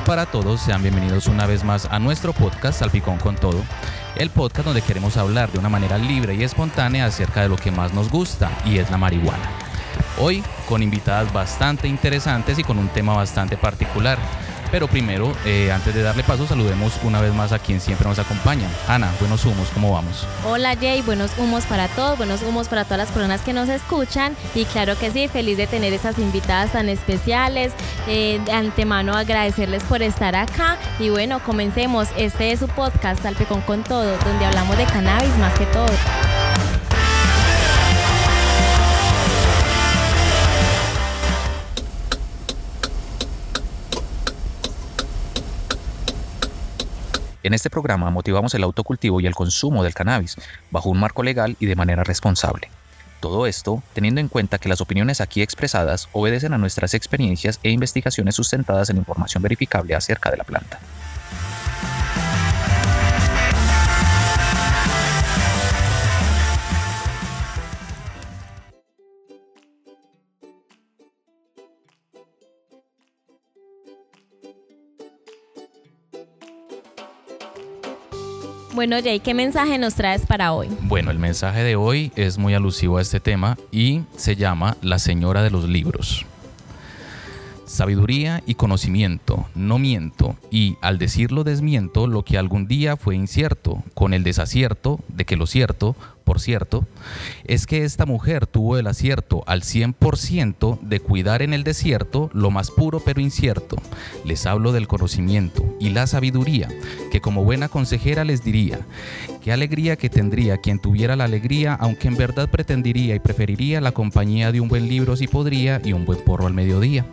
para todos, sean bienvenidos una vez más a nuestro podcast Salpicón con Todo, el podcast donde queremos hablar de una manera libre y espontánea acerca de lo que más nos gusta y es la marihuana. Hoy con invitadas bastante interesantes y con un tema bastante particular. Pero primero, eh, antes de darle paso, saludemos una vez más a quien siempre nos acompaña. Ana, buenos humos, ¿cómo vamos? Hola Jay, buenos humos para todos, buenos humos para todas las personas que nos escuchan. Y claro que sí, feliz de tener esas invitadas tan especiales. Eh, de antemano agradecerles por estar acá. Y bueno, comencemos. Este es su podcast, Salpicón con Todo, donde hablamos de cannabis más que todo. En este programa motivamos el autocultivo y el consumo del cannabis bajo un marco legal y de manera responsable. Todo esto teniendo en cuenta que las opiniones aquí expresadas obedecen a nuestras experiencias e investigaciones sustentadas en información verificable acerca de la planta. Bueno, Jay, ¿qué mensaje nos traes para hoy? Bueno, el mensaje de hoy es muy alusivo a este tema y se llama La Señora de los Libros. Sabiduría y conocimiento, no miento, y al decirlo desmiento lo que algún día fue incierto, con el desacierto de que lo cierto, por cierto, es que esta mujer tuvo el acierto al 100% de cuidar en el desierto lo más puro pero incierto. Les hablo del conocimiento y la sabiduría, que como buena consejera les diría, qué alegría que tendría quien tuviera la alegría, aunque en verdad pretendería y preferiría la compañía de un buen libro si podría y un buen porro al mediodía.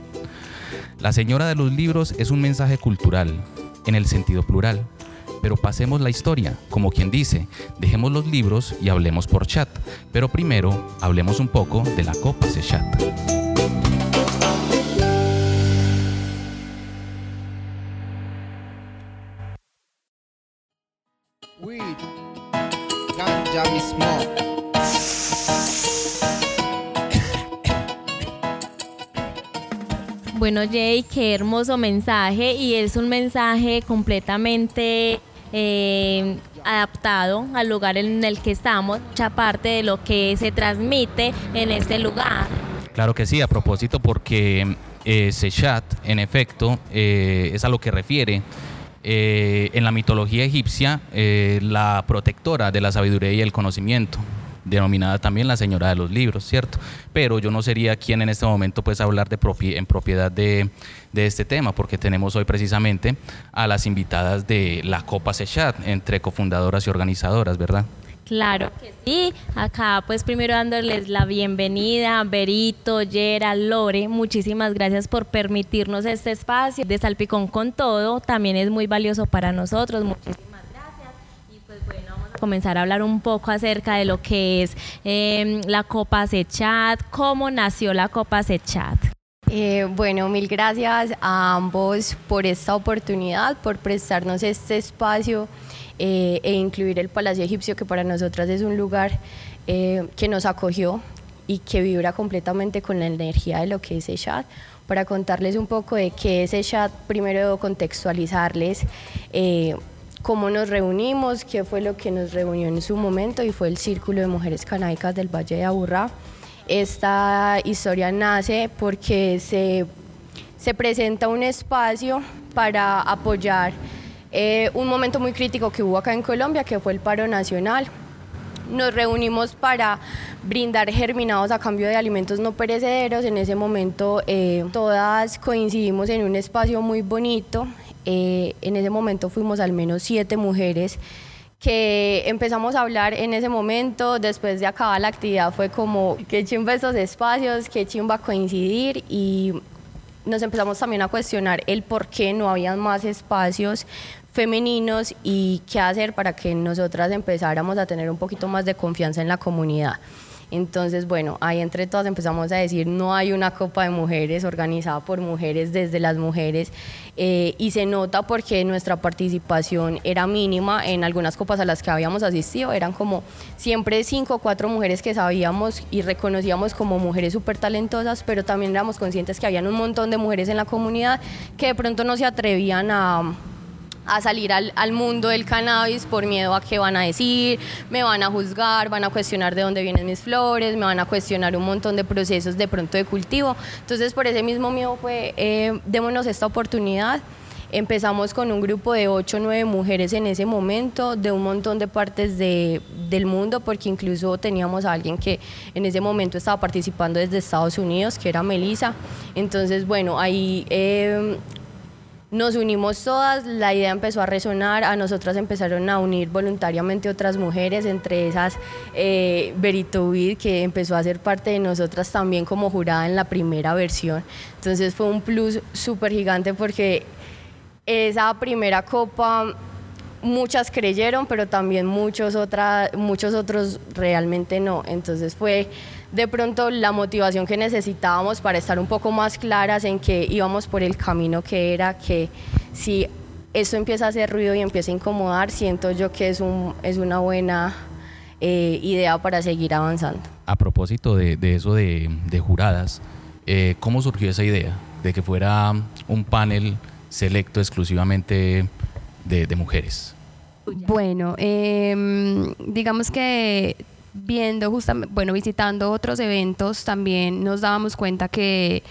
La señora de los libros es un mensaje cultural, en el sentido plural. Pero pasemos la historia, como quien dice, dejemos los libros y hablemos por chat. Pero primero, hablemos un poco de la copa de chat. Weed, ganja me smoke. Bueno, Jay, qué hermoso mensaje y es un mensaje completamente eh, adaptado al lugar en el que estamos, mucha parte de lo que se transmite en este lugar. Claro que sí, a propósito porque eh, Sechat, en efecto, eh, es a lo que refiere eh, en la mitología egipcia eh, la protectora de la sabiduría y el conocimiento denominada también la señora de los libros, ¿cierto? Pero yo no sería quien en este momento pues hablar de propie- en propiedad de, de este tema, porque tenemos hoy precisamente a las invitadas de la Copa Sechat, entre cofundadoras y organizadoras, ¿verdad? Claro que sí. Acá pues primero dándoles la bienvenida, Berito, Yera, Lore, muchísimas gracias por permitirnos este espacio de Salpicón con todo. También es muy valioso para nosotros. Muchísimas gracias. Y pues bueno, vamos a comenzar a hablar un poco acerca de lo que es eh, la Copa Sechat, cómo nació la Copa Sechat. Eh, bueno, mil gracias a ambos por esta oportunidad, por prestarnos este espacio eh, e incluir el Palacio Egipcio, que para nosotras es un lugar eh, que nos acogió y que vibra completamente con la energía de lo que es Echat. Para contarles un poco de qué es Echat, primero contextualizarles cómo nos reunimos, qué fue lo que nos reunió en su momento y fue el Círculo de Mujeres Canáicas del Valle de Aburrá. Esta historia nace porque se, se presenta un espacio para apoyar eh, un momento muy crítico que hubo acá en Colombia, que fue el paro nacional. Nos reunimos para brindar germinados a cambio de alimentos no perecederos. En ese momento eh, todas coincidimos en un espacio muy bonito. Eh, en ese momento fuimos al menos siete mujeres que empezamos a hablar en ese momento, después de acabar la actividad fue como, qué chimba estos espacios, qué chimba coincidir y nos empezamos también a cuestionar el por qué no había más espacios femeninos y qué hacer para que nosotras empezáramos a tener un poquito más de confianza en la comunidad. Entonces, bueno, ahí entre todas empezamos a decir, no hay una copa de mujeres organizada por mujeres desde las mujeres eh, y se nota porque nuestra participación era mínima. En algunas copas a las que habíamos asistido, eran como siempre cinco o cuatro mujeres que sabíamos y reconocíamos como mujeres súper talentosas, pero también éramos conscientes que habían un montón de mujeres en la comunidad que de pronto no se atrevían a a salir al, al, mundo del cannabis por miedo a qué van a decir, me van a juzgar, van a cuestionar de dónde vienen mis flores, me van a cuestionar un montón de procesos de pronto de cultivo. Entonces por ese mismo miedo fue, eh, démonos esta oportunidad. Empezamos con un grupo de 8 o 9 mujeres en ese momento, de un montón de partes de, del mundo, porque incluso teníamos a alguien que en ese momento estaba participando desde Estados Unidos, que era Melissa. Entonces, bueno, ahí eh, nos unimos todas, la idea empezó a resonar, a nosotras empezaron a unir voluntariamente otras mujeres, entre esas eh, que empezó a ser parte de nosotras también como jurada en la primera versión. Entonces fue un plus súper gigante porque esa primera copa muchas creyeron, pero también muchos, muchos otros realmente no. Entonces fue de pronto la motivación que necesitábamos para estar un poco más claras en que íbamos por el camino que era que si esto empieza a hacer ruido y empieza a incomodar, siento yo que es, un, es una buena eh, idea para seguir avanzando. A propósito de, de eso de, de juradas, eh, ¿cómo surgió esa idea de que fuera un panel selecto exclusivamente de, de mujeres? Bueno, eh, digamos que viendo justamente, bueno, visitando otros eventos también nos dábamos cuenta que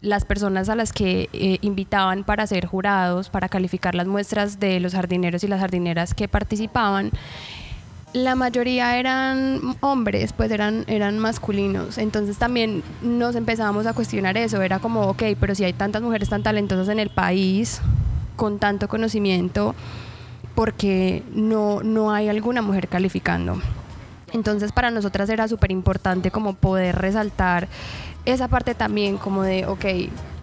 las personas a las que eh, invitaban para ser jurados, para calificar las muestras de los jardineros y las jardineras que participaban, la mayoría eran hombres, pues eran, eran masculinos. Entonces también nos empezábamos a cuestionar eso. Era como, ok, pero si hay tantas mujeres tan talentosas en el país, con tanto conocimiento, porque no, no hay alguna mujer calificando? Entonces para nosotras era súper importante como poder resaltar esa parte también como de, ok,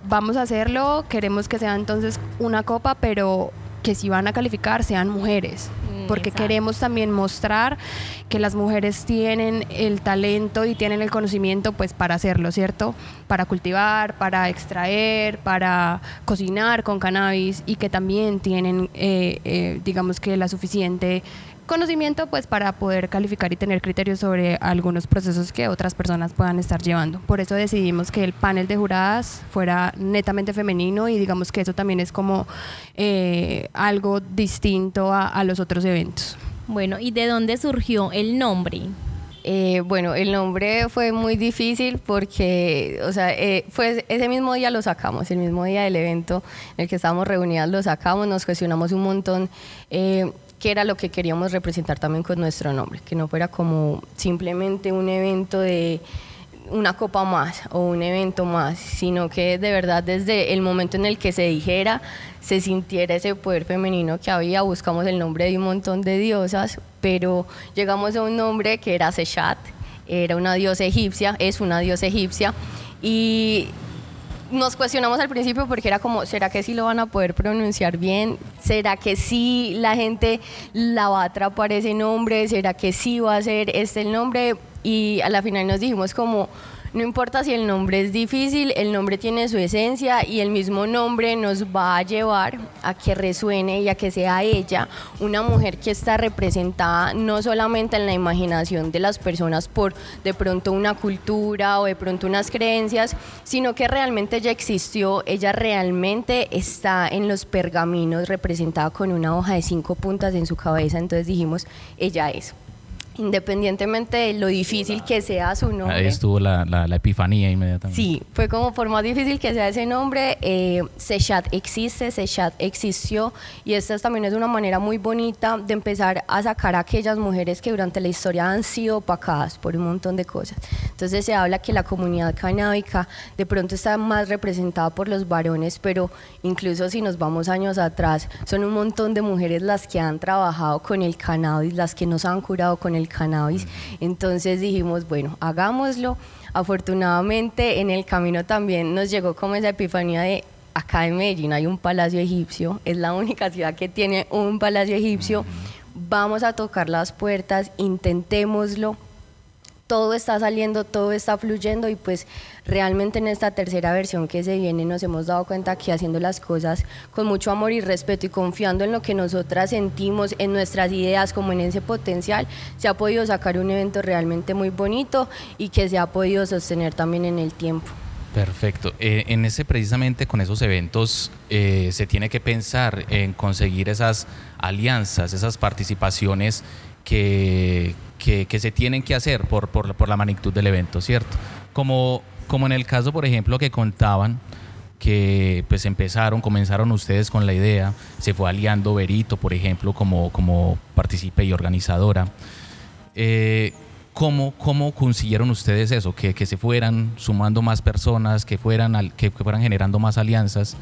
vamos a hacerlo, queremos que sea entonces una copa, pero que si van a calificar sean mujeres, mm, porque queremos también mostrar que las mujeres tienen el talento y tienen el conocimiento pues para hacerlo, ¿cierto? Para cultivar, para extraer, para cocinar con cannabis y que también tienen, eh, eh, digamos que la suficiente conocimiento pues para poder calificar y tener criterios sobre algunos procesos que otras personas puedan estar llevando. Por eso decidimos que el panel de juradas fuera netamente femenino y digamos que eso también es como eh, algo distinto a, los otros eventos. Bueno, ¿y de dónde surgió el nombre? Eh, bueno, el nombre fue muy difícil porque, o sea, eh, fue ese mismo día lo sacamos, el mismo día del evento en el que estábamos reunidas lo sacamos, nos cuestionamos un montón que era lo que queríamos representar también con nuestro nombre, que no fuera como simplemente un evento de una copa más o un evento más, sino que de verdad desde el momento en el que se dijera, se sintiera ese poder femenino que había, buscamos el nombre de un montón de diosas, pero llegamos a un nombre que era Sechat, era una diosa egipcia, es una diosa egipcia, y nos cuestionamos al principio porque era como, ¿será que sí lo van a poder pronunciar bien? ¿Será que sí la gente la va a atrapar ese nombre? ¿Será que sí va a ser este el nombre? Y a la final nos dijimos como, no importa si el nombre es difícil, el nombre tiene su esencia y el mismo nombre nos va a llevar a que resuene y a que sea ella una mujer que está representada no solamente en la imaginación de las personas por de pronto una cultura o de pronto unas creencias, sino que realmente ella existió, ella realmente está en los pergaminos representada con una hoja de cinco puntas en su cabeza, entonces dijimos, ella es independientemente de lo difícil que sea su nombre. Ahí estuvo la, la, epifanía inmediatamente. Sí, fue como por más difícil que sea ese nombre, eh, Sechat existe, Sechat existió y esta también es una manera muy bonita de empezar a sacar a aquellas mujeres que durante la historia han sido opacadas por un montón de cosas. Entonces se habla que la comunidad canábica de pronto está más representada por los varones, pero incluso si nos vamos años atrás, son un montón de mujeres las que han trabajado con el cannabis, las que nos han curado con el cannabis. Entonces dijimos, bueno, hagámoslo. Afortunadamente en el camino también nos llegó como esa epifanía de acá en Medellín hay un palacio egipcio, es la única ciudad que tiene un palacio egipcio, vamos a tocar las puertas, intentémoslo. Todo está saliendo, todo está fluyendo y pues realmente en esta tercera versión que se viene nos hemos dado cuenta que haciendo las cosas con mucho amor y respeto y confiando en lo que nosotras sentimos, en nuestras ideas, como en ese potencial, se ha podido sacar un evento realmente muy bonito y que se ha podido sostener también en el tiempo. Perfecto. Eh, en ese precisamente con esos eventos eh, se tiene que pensar en conseguir esas alianzas, esas participaciones que, que, se tienen que hacer por, por, por, la magnitud del evento, ¿cierto? Como, como en el caso, por ejemplo, que contaban que pues empezaron, comenzaron ustedes con la idea, se fue aliando Berito, por ejemplo, como, como participe y organizadora. Eh, ¿cómo, ¿Cómo consiguieron ustedes eso? Que, que, se fueran sumando más personas, que fueran, que, fueran generando más alianzas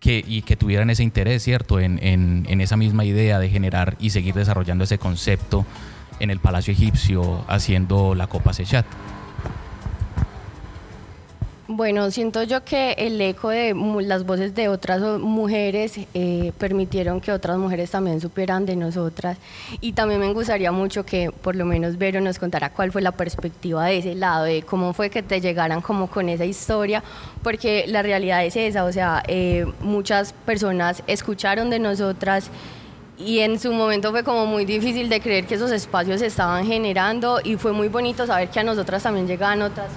que, y que tuvieran ese interés, ¿cierto? En, en, en esa misma idea de generar y seguir desarrollando ese concepto en el Palacio Egipcio haciendo la Copa Sechat. Bueno, siento yo que el eco de las voces de otras mujeres eh, permitieron que otras mujeres también supieran de nosotras y también me gustaría mucho que por lo menos Vero nos contara cuál fue la perspectiva de ese lado, de cómo fue que te llegaran como con esa historia, porque la realidad es esa, o sea, eh, muchas personas escucharon de nosotras y en su momento fue como muy difícil de creer que esos espacios se estaban generando y fue muy bonito saber que a nosotras también llegaban otras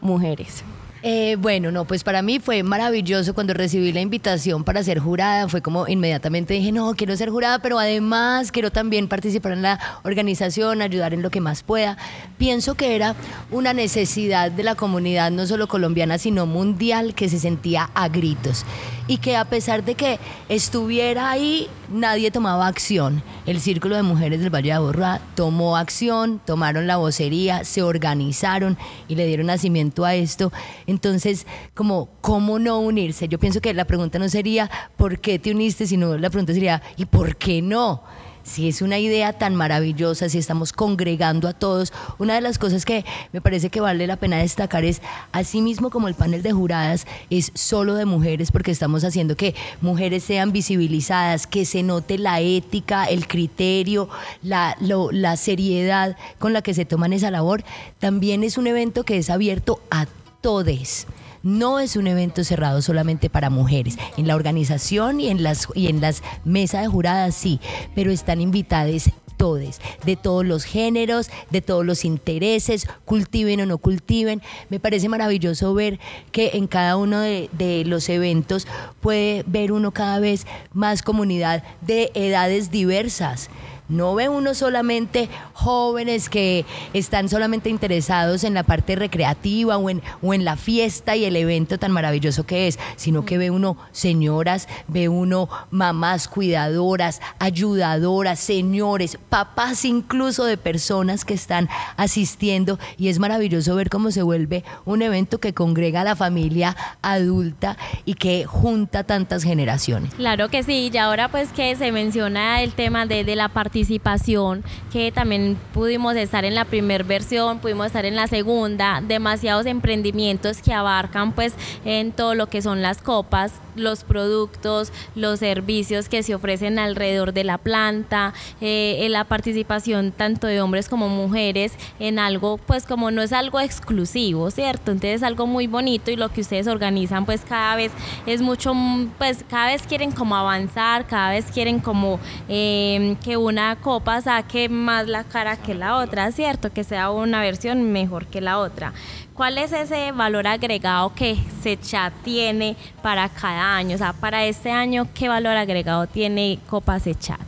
mujeres. Eh, bueno, no, pues para mí fue maravilloso cuando recibí la invitación para ser jurada. Fue como inmediatamente dije, no, quiero ser jurada, pero además quiero también participar en la organización, ayudar en lo que más pueda. Pienso que era una necesidad de la comunidad, no solo colombiana, sino mundial, que se sentía a gritos. Y que a pesar de que estuviera ahí, nadie tomaba acción. El Círculo de Mujeres del Valle de Aburrá tomó acción, tomaron la vocería, se organizaron y le dieron nacimiento a esto. Entonces, como, ¿cómo no unirse? Yo pienso que la pregunta no sería ¿por qué te uniste? sino la pregunta sería ¿y por qué no? Si es una idea tan maravillosa, si estamos congregando a todos, una de las cosas que me parece que vale la pena destacar es, así mismo como el panel de juradas es solo de mujeres, porque estamos haciendo que mujeres sean visibilizadas, que se note la ética, el criterio, la, la seriedad con la que se toman esa labor, también es un evento que es abierto a todes. No es un evento cerrado solamente para mujeres. En la organización y en las, y en las mesas de juradas sí, pero están invitadas todos, de todos los géneros, de todos los intereses, cultiven o no cultiven. Me parece maravilloso ver que en cada uno de, de, los eventos puede ver uno cada vez más comunidad de edades diversas. No ve uno solamente jóvenes que están solamente interesados en la parte recreativa o en, o en la fiesta y el evento tan maravilloso que es, sino que ve uno señoras, ve uno mamás cuidadoras, ayudadoras, señores, papás incluso de personas que están asistiendo y es maravilloso ver cómo se vuelve un evento que congrega a la familia adulta y que junta tantas generaciones. Claro que sí, y ahora pues que se menciona el tema de, de la participación participación, que también pudimos estar en la primera versión, pudimos estar en la segunda, demasiados emprendimientos que abarcan pues en todo lo que son las copas, los productos, los servicios que se ofrecen alrededor de la planta, eh, la participación tanto de hombres como mujeres en algo, pues como no es algo exclusivo, ¿cierto? Entonces es algo muy bonito y lo que ustedes organizan pues cada vez es mucho, pues cada vez quieren como avanzar, cada vez quieren como eh, que una copa saque más la cara que la otra, ¿cierto? Que sea una versión mejor que la otra. ¿Cuál es ese valor agregado que Sechat tiene para cada año? O sea, para este año, ¿qué valor agregado tiene Copa Sechat?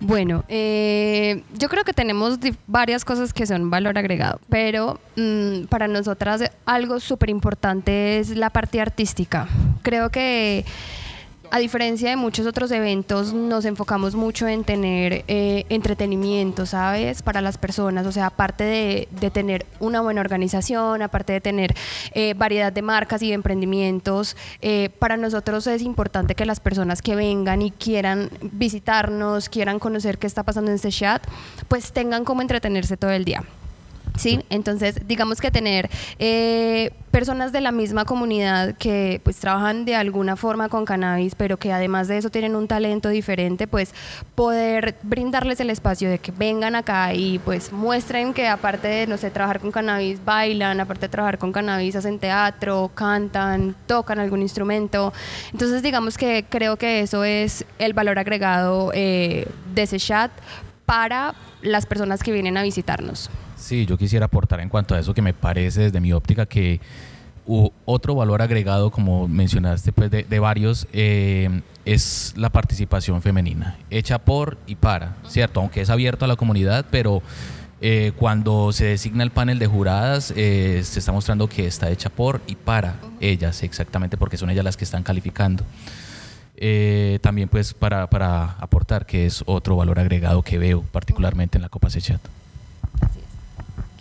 Bueno, eh, yo creo que tenemos varias cosas que son valor agregado, pero mm, para nosotras algo súper importante es la parte artística. Creo que a diferencia de muchos otros eventos, nos enfocamos mucho en tener eh, entretenimiento, ¿sabes? Para las personas, o sea, aparte de, tener una buena organización, aparte de tener eh, variedad de marcas y de emprendimientos, eh, para nosotros es importante que las personas que vengan y quieran visitarnos, quieran conocer qué está pasando en este chat, pues tengan como entretenerse todo el día. ¿Sí? Entonces, digamos que tener eh, personas de la misma comunidad que pues trabajan de alguna forma con cannabis, pero que además de eso tienen un talento diferente, pues poder brindarles el espacio de que vengan acá y pues muestren que aparte de, no sé, trabajar con cannabis, bailan, aparte de trabajar con cannabis, hacen teatro, cantan, tocan algún instrumento. Entonces, digamos que creo que eso es el valor agregado eh, de ese chat para las personas que vienen a visitarnos. Sí, yo quisiera aportar en cuanto a eso que me parece desde mi óptica que otro valor agregado, como mencionaste, pues de, de varios, eh, es la participación femenina, hecha por y para, ¿cierto? Aunque es abierto a la comunidad, pero eh, cuando se designa el panel de juradas, eh, se está mostrando que está hecha por y para ellas, exactamente, porque son ellas las que están calificando. Eh, también pues para, para aportar que es otro valor agregado que veo particularmente en la Copa Sechat.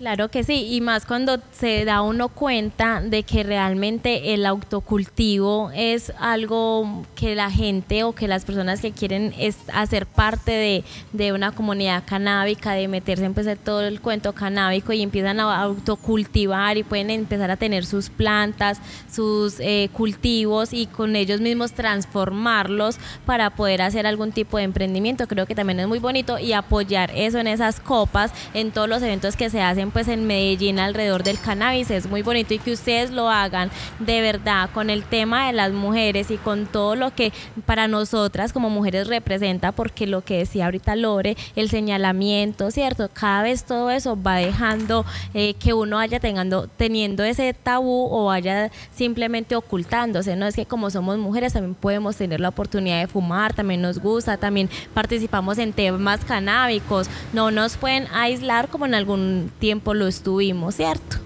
Claro que sí, y más cuando se da uno cuenta de que realmente el autocultivo es algo que la gente o que las personas que quieren es hacer parte de, de una comunidad canábica, de meterse en pues, en todo el cuento canábico y empiezan a autocultivar y pueden empezar a tener sus plantas, sus eh, cultivos y con ellos mismos transformarlos para poder hacer algún tipo de emprendimiento. Creo que también es muy bonito y apoyar eso en esas copas, en todos los eventos que se hacen pues en Medellín alrededor del cannabis es muy bonito y que ustedes lo hagan de verdad con el tema de las mujeres y con todo lo que para nosotras como mujeres representa porque lo que decía ahorita Lore, el señalamiento, ¿cierto? Cada vez todo eso va dejando eh, que uno vaya teniendo, teniendo ese tabú o vaya simplemente ocultándose, ¿no? Es que como somos mujeres también podemos tener la oportunidad de fumar, también nos gusta, también participamos en temas canábicos, no nos pueden aislar como en algún tiempo lo estuvimos, ¿cierto?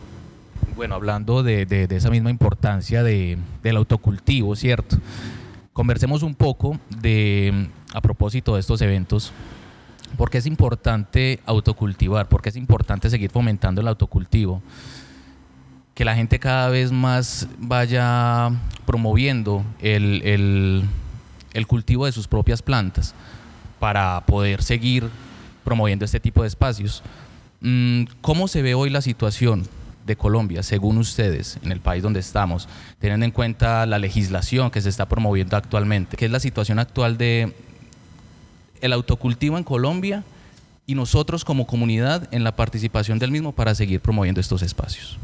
Bueno, hablando de, esa misma importancia de- del autocultivo, ¿cierto? Conversemos un poco de, a propósito de estos eventos, ¿por qué es importante autocultivar? ¿Por qué es importante seguir fomentando el autocultivo? Que la gente cada vez más vaya promoviendo el- el cultivo de sus propias plantas para poder seguir promoviendo este tipo de espacios. Mm, ¿Cómo se ve hoy la situación de Colombia, según ustedes, en el país donde estamos, teniendo en cuenta la legislación que se está promoviendo actualmente? ¿Qué es la situación actual de el autocultivo en Colombia y nosotros como comunidad en la participación del mismo para seguir promoviendo estos espacios?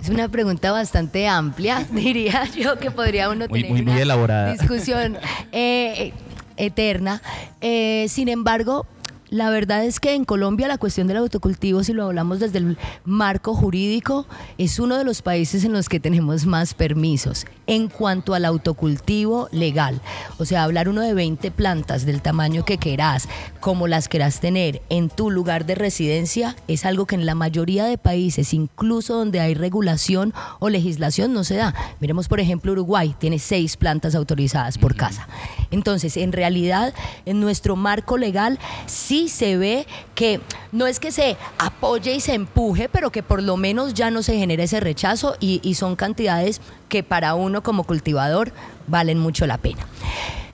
Es una pregunta bastante amplia, diría yo, que podría uno Muy- tener muy- muy una elaborada. discusión eh, eterna. Eh, sin embargo, la verdad es que en Colombia la cuestión del autocultivo, si lo hablamos desde el marco jurídico, es uno de los países en los que tenemos más permisos en cuanto al autocultivo legal. O sea, hablar uno de 20 plantas del tamaño que querás, como las querás tener en tu lugar de residencia, es algo que en la mayoría de países, incluso donde hay regulación o legislación, no se da. Miremos, por ejemplo, Uruguay tiene seis plantas autorizadas por casa. Entonces, en realidad, en nuestro marco legal se ve que no es que se apoye y se empuje, pero que por lo menos ya no se genera ese rechazo y, son cantidades que para uno como cultivador valen mucho la pena.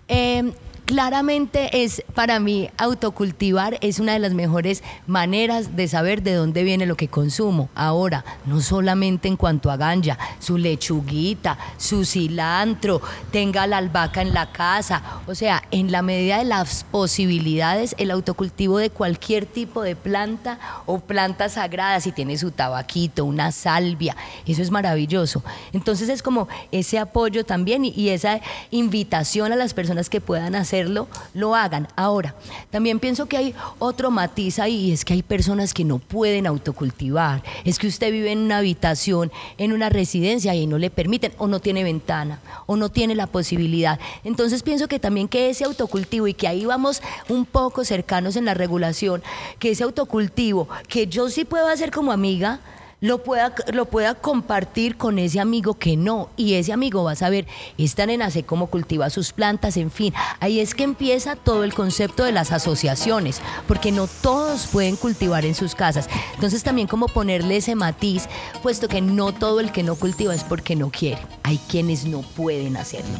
Eh, claramente es para mí autocultivar es una de las mejores maneras de saber de dónde viene lo que consumo. Ahora, no solamente en cuanto a ganja, su lechuguita, su cilantro, tenga la albahaca en la casa, o sea, en la medida de las posibilidades, el autocultivo de cualquier tipo de planta o planta sagrada, si tiene su tabaquito, una salvia, eso es maravilloso. Entonces es como ese apoyo también y, y esa invitación a las personas que puedan lo hagan. Ahora, también pienso que hay otro matiz ahí es que hay personas que no pueden autocultivar. Es que usted vive en una habitación, en una residencia y no le permiten o no tiene ventana o no tiene la posibilidad. Entonces pienso que también que ese autocultivo y que ahí vamos un poco cercanos en la regulación, que ese autocultivo que yo sí puedo hacer como amiga, lo pueda, lo pueda compartir con ese amigo que no. Y ese amigo va a saber, esta nena sé cómo cultiva sus plantas, en fin. Ahí es que empieza todo el concepto de las asociaciones, porque no todos pueden cultivar en sus casas. Entonces también como ponerle ese matiz, puesto que no todo el que no cultiva es porque no quiere. Hay quienes no pueden hacerlo.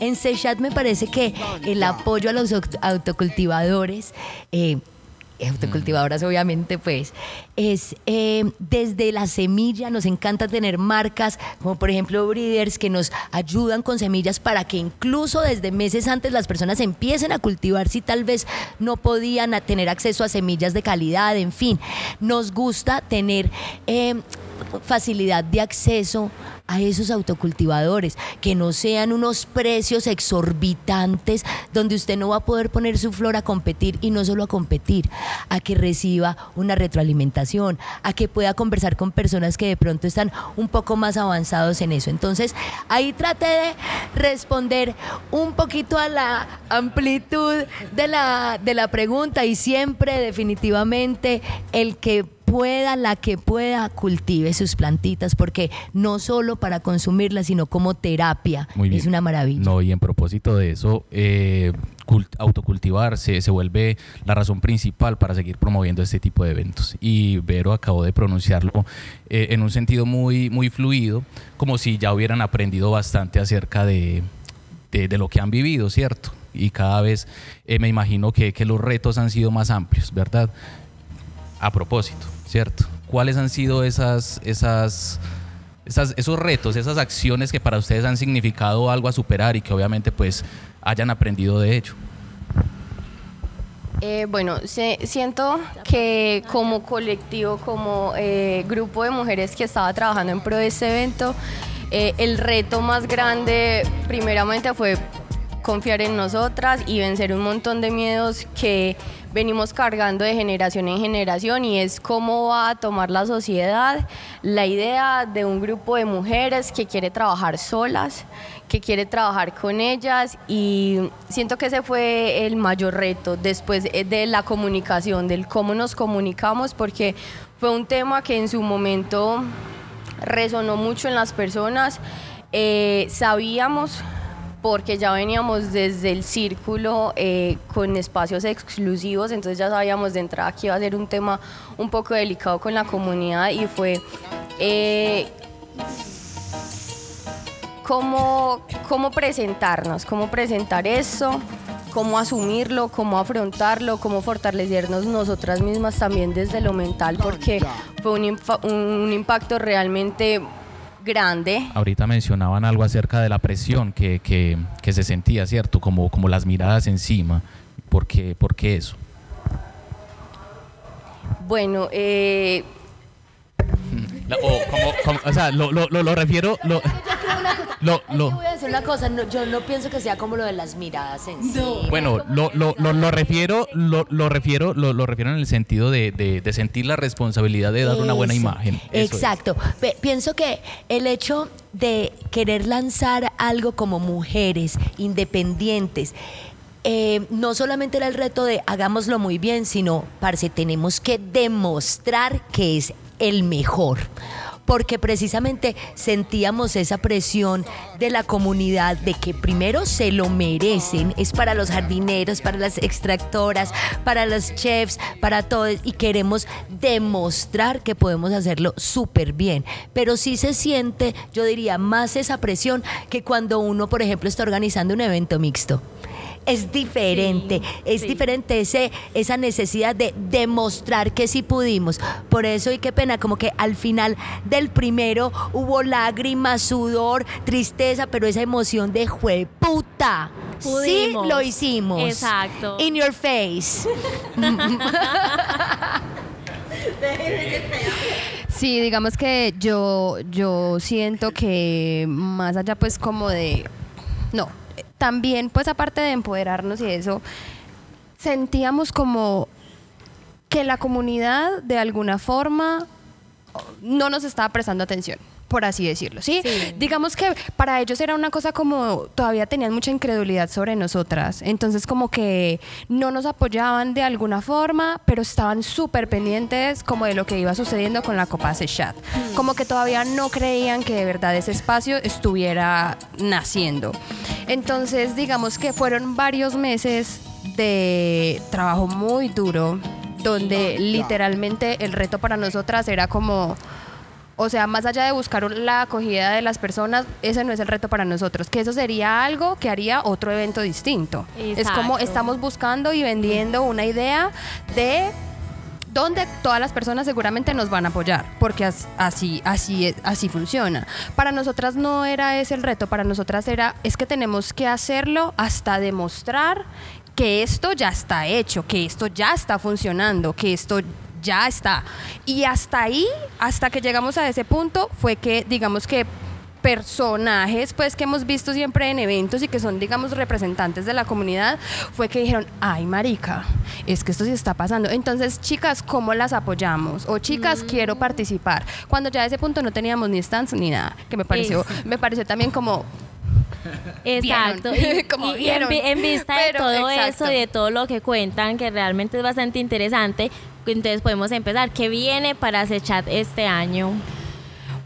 En Sechat me parece que el apoyo a los aut- autocultivadores... eh, autocultivadoras obviamente, pues, es eh, desde la semilla, nos encanta tener marcas como por ejemplo Breeders que nos ayudan con semillas para que incluso desde meses antes las personas empiecen a cultivar si tal vez no podían tener acceso a semillas de calidad, en fin. Nos gusta tener... eh, facilidad de acceso a esos autocultivadores, que no sean unos precios exorbitantes donde usted no va a poder poner su flor a competir y no solo a competir, a que reciba una retroalimentación, a que pueda conversar con personas que de pronto están un poco más avanzados en eso. Entonces, ahí traté de responder un poquito a la amplitud de la, de la pregunta y siempre definitivamente el que pueda, la que pueda, cultive sus plantitas, porque no solo para consumirlas, sino como terapia. Muy bien. Es una maravilla. No, y en propósito de eso, eh, cult- autocultivarse se vuelve la razón principal para seguir promoviendo este tipo de eventos. Y Vero acabó de pronunciarlo eh, en un sentido muy, muy fluido, como si ya hubieran aprendido bastante acerca de, de- de lo que han vivido, ¿cierto? Y cada vez eh, me imagino que, que los retos han sido más amplios, ¿verdad? A propósito, ¿cierto? ¿Cuáles han sido esas, esas, esos retos, esas acciones que para ustedes han significado algo a superar y que obviamente pues hayan aprendido de ello? Eh, bueno, siento que como colectivo, como eh, grupo de mujeres que estaba trabajando en pro de este evento, eh, el reto más grande primeramente fue confiar en nosotras y vencer un montón de miedos que venimos cargando de generación en generación y es cómo va a tomar la sociedad la idea de un grupo de mujeres que quiere trabajar solas, que quiere trabajar con ellas y siento que ese fue el mayor reto después eh, de la comunicación, del cómo nos comunicamos, porque fue un tema que en su momento resonó mucho en las personas. Eh, sabíamos, porque ya veníamos desde el círculo eh, con espacios exclusivos, entonces ya sabíamos de entrada que iba a ser un tema un poco delicado con la comunidad y fue eh, cómo, cómo presentarnos, cómo presentar eso, cómo asumirlo, cómo afrontarlo, cómo fortalecernos nosotras mismas también desde lo mental, porque fue un, impacto realmente grande. Ahorita mencionaban algo acerca de la presión que, que- que se sentía, ¿cierto? Como, como las miradas encima. ¿Por qué, por qué eso? Bueno, eh, La- o, como- como- o sea, lo, lo- lo- lo refiero... Lo, lo- lo- te voy a decir una cosa, no- yo no pienso que sea como lo de las miradas en sí. Bueno, lo, lo, lo, lo refiero, lo, lo refiero, lo, lo refiero en el sentido de, de- de sentir la responsabilidad de dar una buena imagen. Eso. Exacto. Pienso que el hecho de querer lanzar algo como mujeres independientes, eh, no solamente era el reto de hagámoslo muy bien, sino, parce, tenemos que demostrar que es el mejor. Porque precisamente sentíamos esa presión de la comunidad de que primero se lo merecen, es para los jardineros, para las extractoras, para los chefs, para todos, y queremos demostrar que podemos hacerlo súper bien. Pero sí se siente, yo diría, más esa presión que cuando uno, por ejemplo, está organizando un evento mixto. Es diferente, Sí, es sí. diferente ese, esa necesidad de demostrar que sí pudimos. Por eso, y qué pena, como que al final del primero hubo lágrimas, sudor, tristeza, pero esa emoción de jueputa. Sí, Pudimos. lo hicimos. Exacto. In your face. Sí, digamos que yo, yo siento que más allá pues como de... No, también pues aparte de empoderarnos y eso, sentíamos como que la comunidad de alguna forma no nos estaba prestando atención, por así decirlo, ¿sí? Sí. Digamos que para ellos era una cosa como todavía tenían mucha incredulidad sobre nosotras, entonces como que no nos apoyaban de alguna forma, pero estaban súper pendientes como de lo que iba sucediendo con la Copa Chat. Como que todavía no creían que de verdad ese espacio estuviera naciendo. Entonces, digamos que fueron varios meses de trabajo muy duro, donde literalmente el reto para nosotras era como, o sea, más allá de buscar la acogida de las personas, ese no es el reto para nosotros, que eso sería algo que haría otro evento distinto. Es como estamos buscando y vendiendo una idea de donde todas las personas seguramente nos van a apoyar, porque as- así, así, así funciona. Para nosotras no era ese el reto, para nosotras era, es que tenemos que hacerlo hasta demostrar que esto ya está hecho, que esto ya está funcionando, que esto ya está. Y hasta ahí, hasta que llegamos a ese punto, fue que, digamos que personajes pues que hemos visto siempre en eventos y que son digamos representantes de la comunidad fue que dijeron ay marica es que esto sí está pasando entonces chicas cómo las apoyamos o chicas quiero participar cuando ya a ese punto no teníamos ni stands ni nada que me pareció me pareció también como Exacto. Y, Como y- en, en vista de Pero, todo exacto. eso y de todo lo que cuentan, que realmente es bastante interesante, entonces podemos empezar. ¿Qué viene para Sechat este año?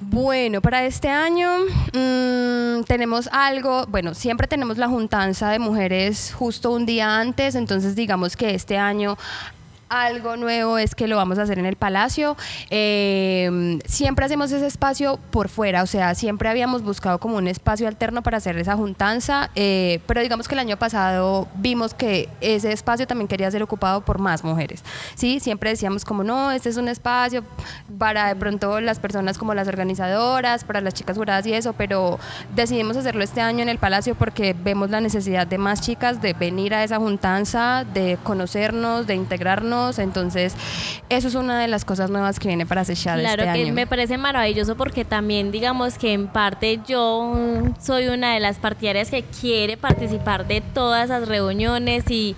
Bueno, para este año mm, tenemos algo, bueno, siempre tenemos la juntanza de mujeres justo un día antes, entonces digamos que este año algo nuevo es que lo vamos a hacer en el Palacio. Eh, siempre hacemos ese espacio por fuera, o sea, siempre habíamos buscado como un espacio alterno para hacer esa juntanza, eh, pero digamos que el año pasado vimos que ese espacio también quería ser ocupado por más mujeres. Sí, siempre decíamos como no, este es un espacio para de pronto las personas como las organizadoras, para las chicas juradas y eso, pero decidimos hacerlo este año en el Palacio porque vemos la necesidad de más chicas de venir a esa juntanza, de conocernos, de integrarnos, entonces eso es una de las cosas nuevas que viene para Sechad Claro este que año. me parece maravilloso porque también digamos que en parte yo soy una de las partidarias que quiere participar de todas esas reuniones y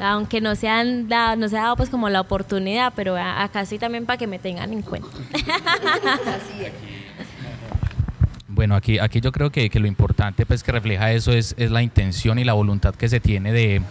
aunque no se han dado, no se ha dado pues como la oportunidad, pero a- acá sí también para que me tengan en cuenta. Bueno, aquí, aquí yo creo que, que lo importante pues que refleja eso es, es la intención y la voluntad que se tiene de,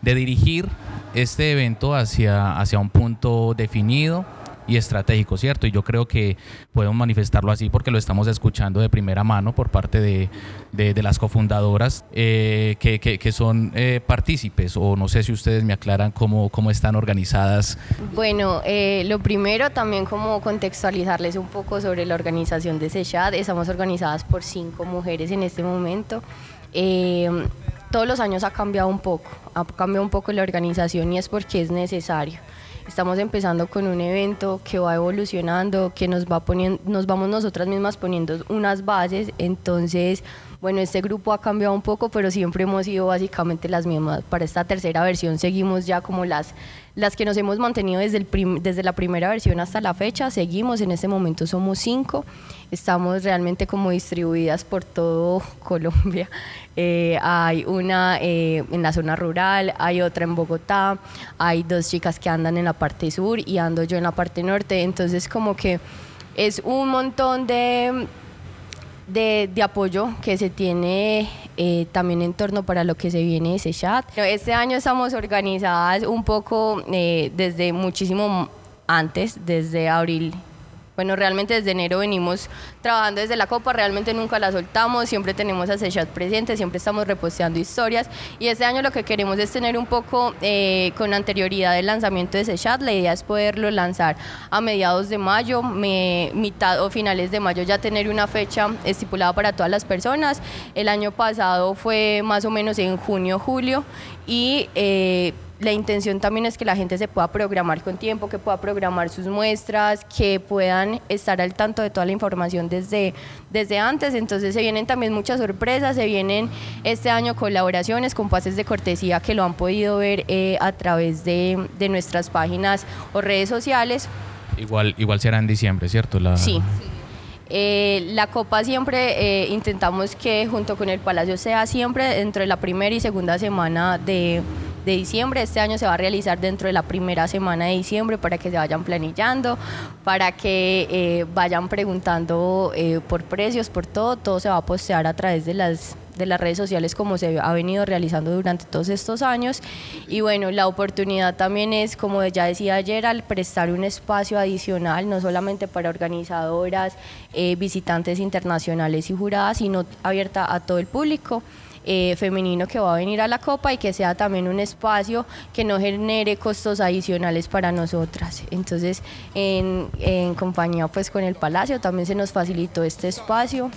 de dirigir este evento hacia, hacia un punto definido y estratégico, ¿cierto? Y yo creo que podemos manifestarlo así porque lo estamos escuchando de primera mano por parte de, de- las cofundadoras eh, que, que- son eh, partícipes o no sé si ustedes me aclaran cómo, cómo están organizadas Bueno, eh, lo primero también como contextualizarles un poco sobre la organización de Sechad. Estamos organizadas por cinco mujeres en este momento. Todos los años ha cambiado un poco, ha cambiado un poco la organización y es porque es necesario. Estamos empezando con un evento que va evolucionando, que nos va poniendo, nos vamos nosotras mismas poniendo unas bases, entonces bueno, este grupo ha cambiado un poco, pero siempre hemos sido básicamente las mismas. Para esta tercera versión seguimos ya como las, las que nos hemos mantenido desde, el desde la primera versión hasta la fecha. Seguimos, en este momento somos cinco. Estamos realmente como distribuidas por todo Colombia. Eh, hay una eh, en la zona rural, hay otra en Bogotá, hay dos chicas que andan en la parte sur y ando yo en la parte norte. Entonces como que es un montón de de, de apoyo que se tiene eh, también en torno para lo que se viene ese chat. Este año estamos organizadas un poco eh, desde muchísimo antes, desde abril. Bueno, realmente desde enero venimos trabajando desde la Copa, realmente nunca la soltamos, siempre tenemos a Sechat presente, siempre estamos reposteando historias y este año lo que queremos es tener un poco eh, con anterioridad el lanzamiento de Sechat, la idea es poderlo lanzar a mediados de mayo, me- mitad o finales de mayo ya tener una fecha estipulada para todas las personas. El año pasado fue más o menos en junio, julio y eh, la intención también es que la gente se pueda programar con tiempo, que pueda programar sus muestras, que puedan estar al tanto de toda la información desde, desde antes. Entonces se vienen también muchas sorpresas, se vienen este año colaboraciones con pases de cortesía que lo han podido ver eh, a través de, de nuestras páginas o redes sociales. igual igual será en diciembre, ¿cierto? La- Sí. Eh, la copa siempre eh, intentamos que junto con el Palacio sea siempre dentro de la primera y segunda semana de, de diciembre. Este año se va a realizar dentro de la primera semana de diciembre para que se vayan planillando, para que eh, vayan preguntando eh, por precios, por todo. Todo se va a postear a través de las de las redes sociales como se ha venido realizando durante todos estos años. Y bueno, la oportunidad también es, como ya decía ayer, al prestar un espacio adicional, no solamente para organizadoras, eh, visitantes internacionales y juradas, sino abierta a todo el público. eh, femenino que va a venir a la copa y que sea también un espacio que no genere costos adicionales para nosotras. Entonces, en, en compañía pues con el Palacio también se nos facilitó este espacio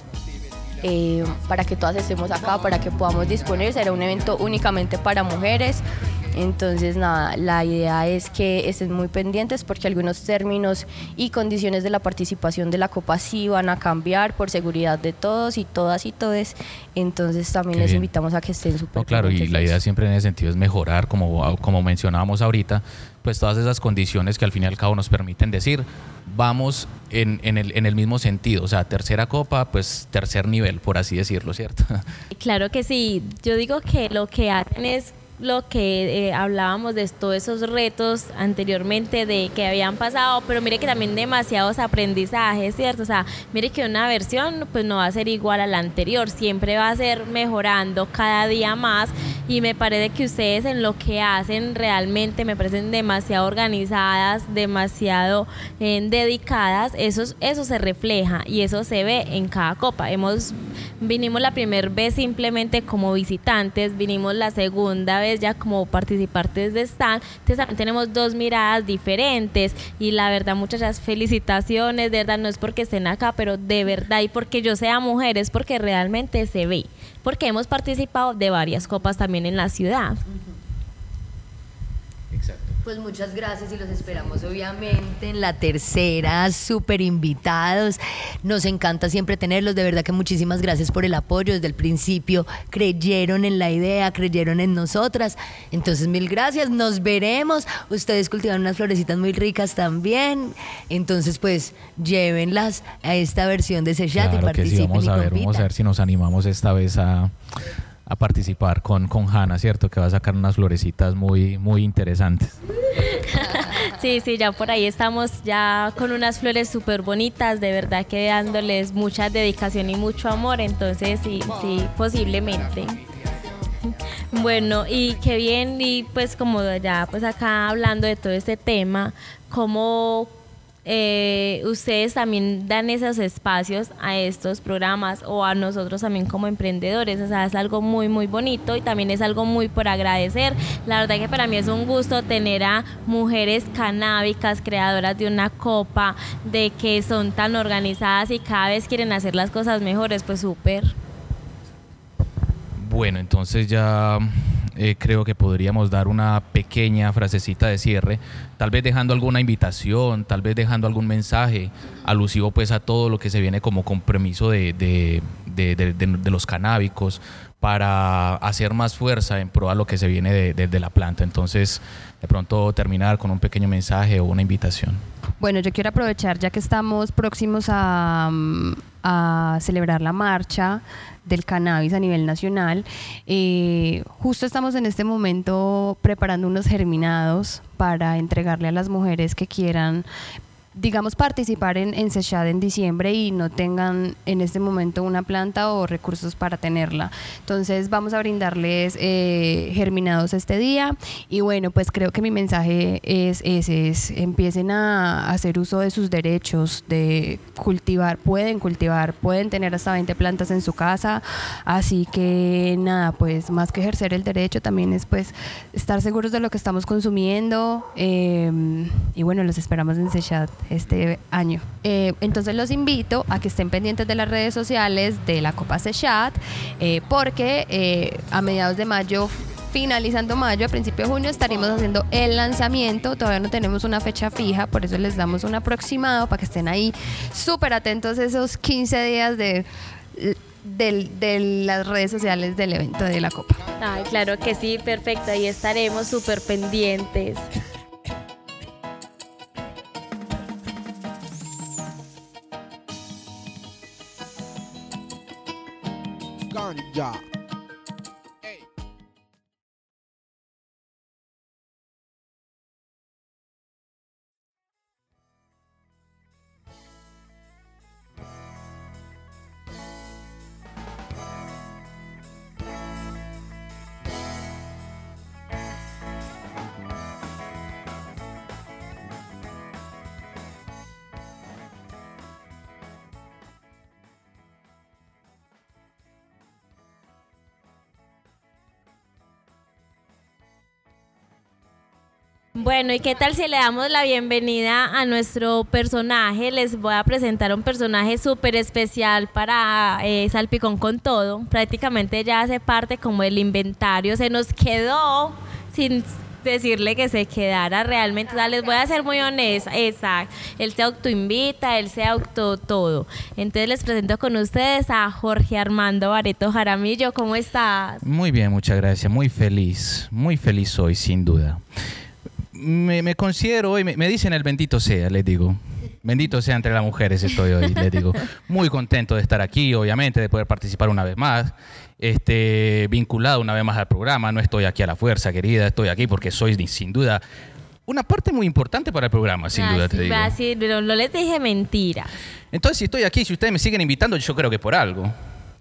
eh, para que todas estemos acá, para que podamos disponer. Será un evento únicamente para mujeres. Entonces, nada, la idea es que estén muy pendientes porque algunos términos y condiciones de la participación de la Copa sí van a cambiar por seguridad de todos y todas y todes. Entonces, también Qué les bien. invitamos a que estén súper No, claro, y la de idea siempre en ese sentido es mejorar, como, como mencionábamos ahorita, pues todas esas condiciones que al fin y al cabo nos permiten decir, vamos en, en el, en el mismo sentido, o sea, tercera copa, pues tercer nivel, por así decirlo, ¿cierto? Claro que sí. Yo digo que lo que hacen es lo que eh, hablábamos de todos esos retos anteriormente de que habían pasado, pero mire que también demasiados aprendizajes, ¿cierto? O sea, mire que una versión pues no va a ser igual a la anterior, siempre va a ser mejorando cada día más y me parece que ustedes en lo que hacen realmente me parecen demasiado organizadas, demasiado eh, dedicadas, eso, eso se refleja y eso se ve en cada copa. Hemos vinimos la primera vez simplemente como visitantes, vinimos la segunda vez ya como participantes de stand, entonces también tenemos dos miradas diferentes y la verdad muchachas felicitaciones, de verdad no es porque estén acá, pero de verdad y porque yo sea mujer es porque realmente se ve, porque hemos participado de varias copas también en la ciudad. Pues muchas gracias y los esperamos obviamente en la tercera, súper invitados. Nos encanta siempre tenerlos, de verdad que muchísimas gracias por el apoyo desde el principio. Creyeron en la idea, creyeron en nosotras. Entonces mil gracias, nos veremos. Ustedes cultivan unas florecitas muy ricas también. Entonces pues llévenlas a esta versión de Sechat y que sí, participen vamos y a ver, vamos a ver si nos animamos esta vez a, a participar con, con Hanna, ¿cierto? Que va a sacar unas florecitas muy, muy interesantes. Sí, sí, ya por ahí estamos ya con unas flores súper bonitas, de verdad que dándoles mucha dedicación y mucho amor, entonces sí, sí, posiblemente. Bueno, y qué bien, y pues como ya pues acá hablando de todo este tema, cómo eh, ustedes también dan esos espacios a estos programas o a nosotros también como emprendedores, o sea, es algo muy, muy bonito y también es algo muy por agradecer. La verdad que para mí es un gusto tener a mujeres canábicas, creadoras de una copa, de que son tan organizadas y cada vez quieren hacer las cosas mejores, pues súper. Bueno, entonces ya eh, creo que podríamos dar una pequeña frasecita de cierre, tal vez dejando alguna invitación, tal vez dejando algún mensaje alusivo pues a todo lo que se viene como compromiso de, de- de- los canábicos para hacer más fuerza en pro a lo que se viene de, de- de la planta. Entonces, de pronto terminar con un pequeño mensaje o una invitación. Bueno, yo quiero aprovechar ya que estamos próximos a, mm, a celebrar la marcha del cannabis a nivel nacional. eh, justo estamos en este momento preparando unos germinados para entregarle a las mujeres que quieran digamos, participar en, en Sechad en diciembre y no tengan en este momento una planta o recursos para tenerla. Entonces vamos a brindarles eh, germinados este día. Y bueno, pues creo que mi mensaje es ese, es empiecen a hacer uso de sus derechos, de cultivar, pueden cultivar, pueden tener hasta 20 plantas en su casa, así que nada, pues más que ejercer el derecho también es pues estar seguros de lo que estamos consumiendo. Eh, y bueno, los esperamos en Sechad este año. Eh, entonces los invito a que estén pendientes de las redes sociales de la Copa Sechat, eh, porque eh, a mediados de mayo, finalizando mayo, a principio de junio, estaremos haciendo el lanzamiento. Todavía no tenemos una fecha fija, por eso les damos un aproximado para que estén ahí súper atentos esos 15 días de, del- de las redes sociales del evento de la Copa. Ay, claro que sí, perfecto, ahí estaremos súper pendientes. Ganja. Bueno, ¿y qué tal si le damos la bienvenida a nuestro personaje? Les voy a presentar un personaje súper especial para eh, Salpicón con todo. Prácticamente ya hace parte como el inventario. Se nos quedó sin decirle que se quedara realmente. O sea, les voy a ser muy honesta. Exacto. Él se autoinvita, él se auto todo. Entonces les presento con ustedes a Jorge Armando Bareto Jaramillo. ¿Cómo estás? Muy bien, muchas gracias. Muy feliz. Muy feliz hoy, sin duda. Me, me considero hoy, me, me dicen el bendito sea, les digo. Bendito sea entre las mujeres estoy hoy, les digo. Muy contento de estar aquí, obviamente, de poder participar una vez más. Este, vinculado una vez más al programa. No estoy aquí a la fuerza, querida. Estoy aquí porque soy sin duda una parte muy importante para el programa, sin duda te digo. pero no les dije mentira. Entonces, si estoy aquí, si ustedes me siguen invitando, yo creo que por algo.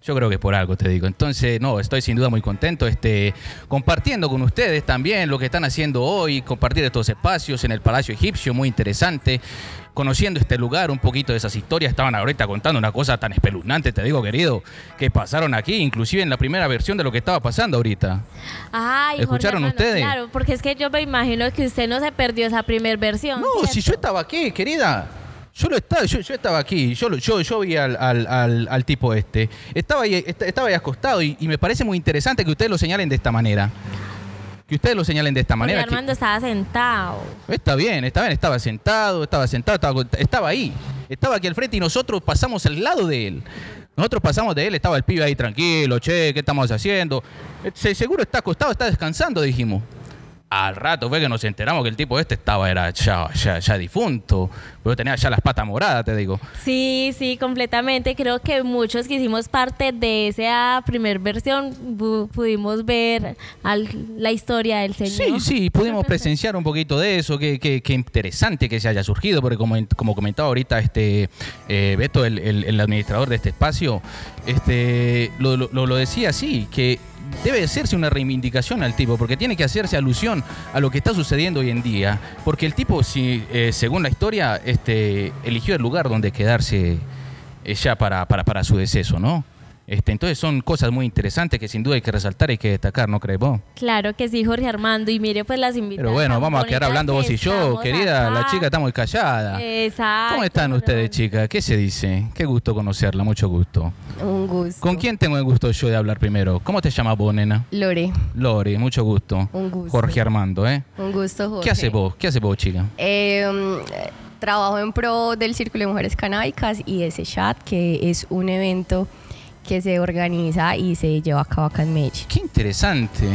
Yo creo que por algo te digo. Entonces, no, estoy sin duda muy contento este, compartiendo con ustedes también lo que están haciendo hoy, compartir estos espacios en el Palacio Egipcio, muy interesante, conociendo este lugar, un poquito de esas historias. Estaban ahorita contando una cosa tan espeluznante, te digo, querido, que pasaron aquí, inclusive en la primera versión de lo que estaba pasando ahorita. Ay, ¿Escucharon ustedes? Claro, porque es que yo me imagino que usted no se perdió esa primer versión. No, si yo estaba aquí, querida. Yo lo estaba, yo, yo estaba aquí, yo, yo, yo vi al, al- al- al tipo este. Estaba ahí, est- estaba ahí acostado y, y me parece muy interesante que ustedes lo señalen de esta manera. Que ustedes lo señalen de esta manera. que- Armando estaba sentado. está bien, está bien, estaba sentado, estaba sentado, estaba, estaba ahí. Estaba aquí al frente y nosotros pasamos al lado de él. Nosotros pasamos de él, estaba el pibe ahí tranquilo, che, ¿qué estamos haciendo? Se- seguro está acostado, está descansando, dijimos. Al rato fue que nos enteramos que el tipo este estaba, era ya, ya, ya difunto. Pero tenía ya las patas moradas, te digo. Sí, sí, completamente. Creo que muchos que hicimos parte de esa primer versión pudimos ver al- la historia del Sí, señor. sí, pudimos presenciar un poquito de eso, qué, qué- qué interesante que se haya surgido, porque como, como comentaba ahorita este eh, Beto, el, el- el administrador de este espacio, este, lo, lo- lo decía así, que debe hacerse una reivindicación al tipo, porque tiene que hacerse alusión a lo que está sucediendo hoy en día, porque el tipo, si, eh, según la historia, este, eligió el lugar donde quedarse eh, ya para, su deceso, ¿no? Este, entonces son cosas muy interesantes que sin duda hay que resaltar y que destacar, ¿no crees vos? Claro que sí, Jorge Armando. Y mire, pues las invitaciones. Pero bueno, vamos a quedar hablando vos y yo, querida. La chica está muy callada. Exacto. ¿Cómo están ustedes, chicas? ¿Qué se dice? Qué gusto conocerla, mucho gusto. Un gusto. ¿Con quién tengo el gusto yo de hablar primero? ¿Cómo te llamas vos, nena? Lore, Lori, mucho gusto. Un gusto. Jorge Armando, ¿eh? un gusto, Jorge. ¿Qué haces vos? ¿Qué haces vos, chica? Eh, trabajo en pro del Círculo de Mujeres Canábicas y ese chat, que es un evento que se organiza y se lleva a cabo acá en. Qué interesante.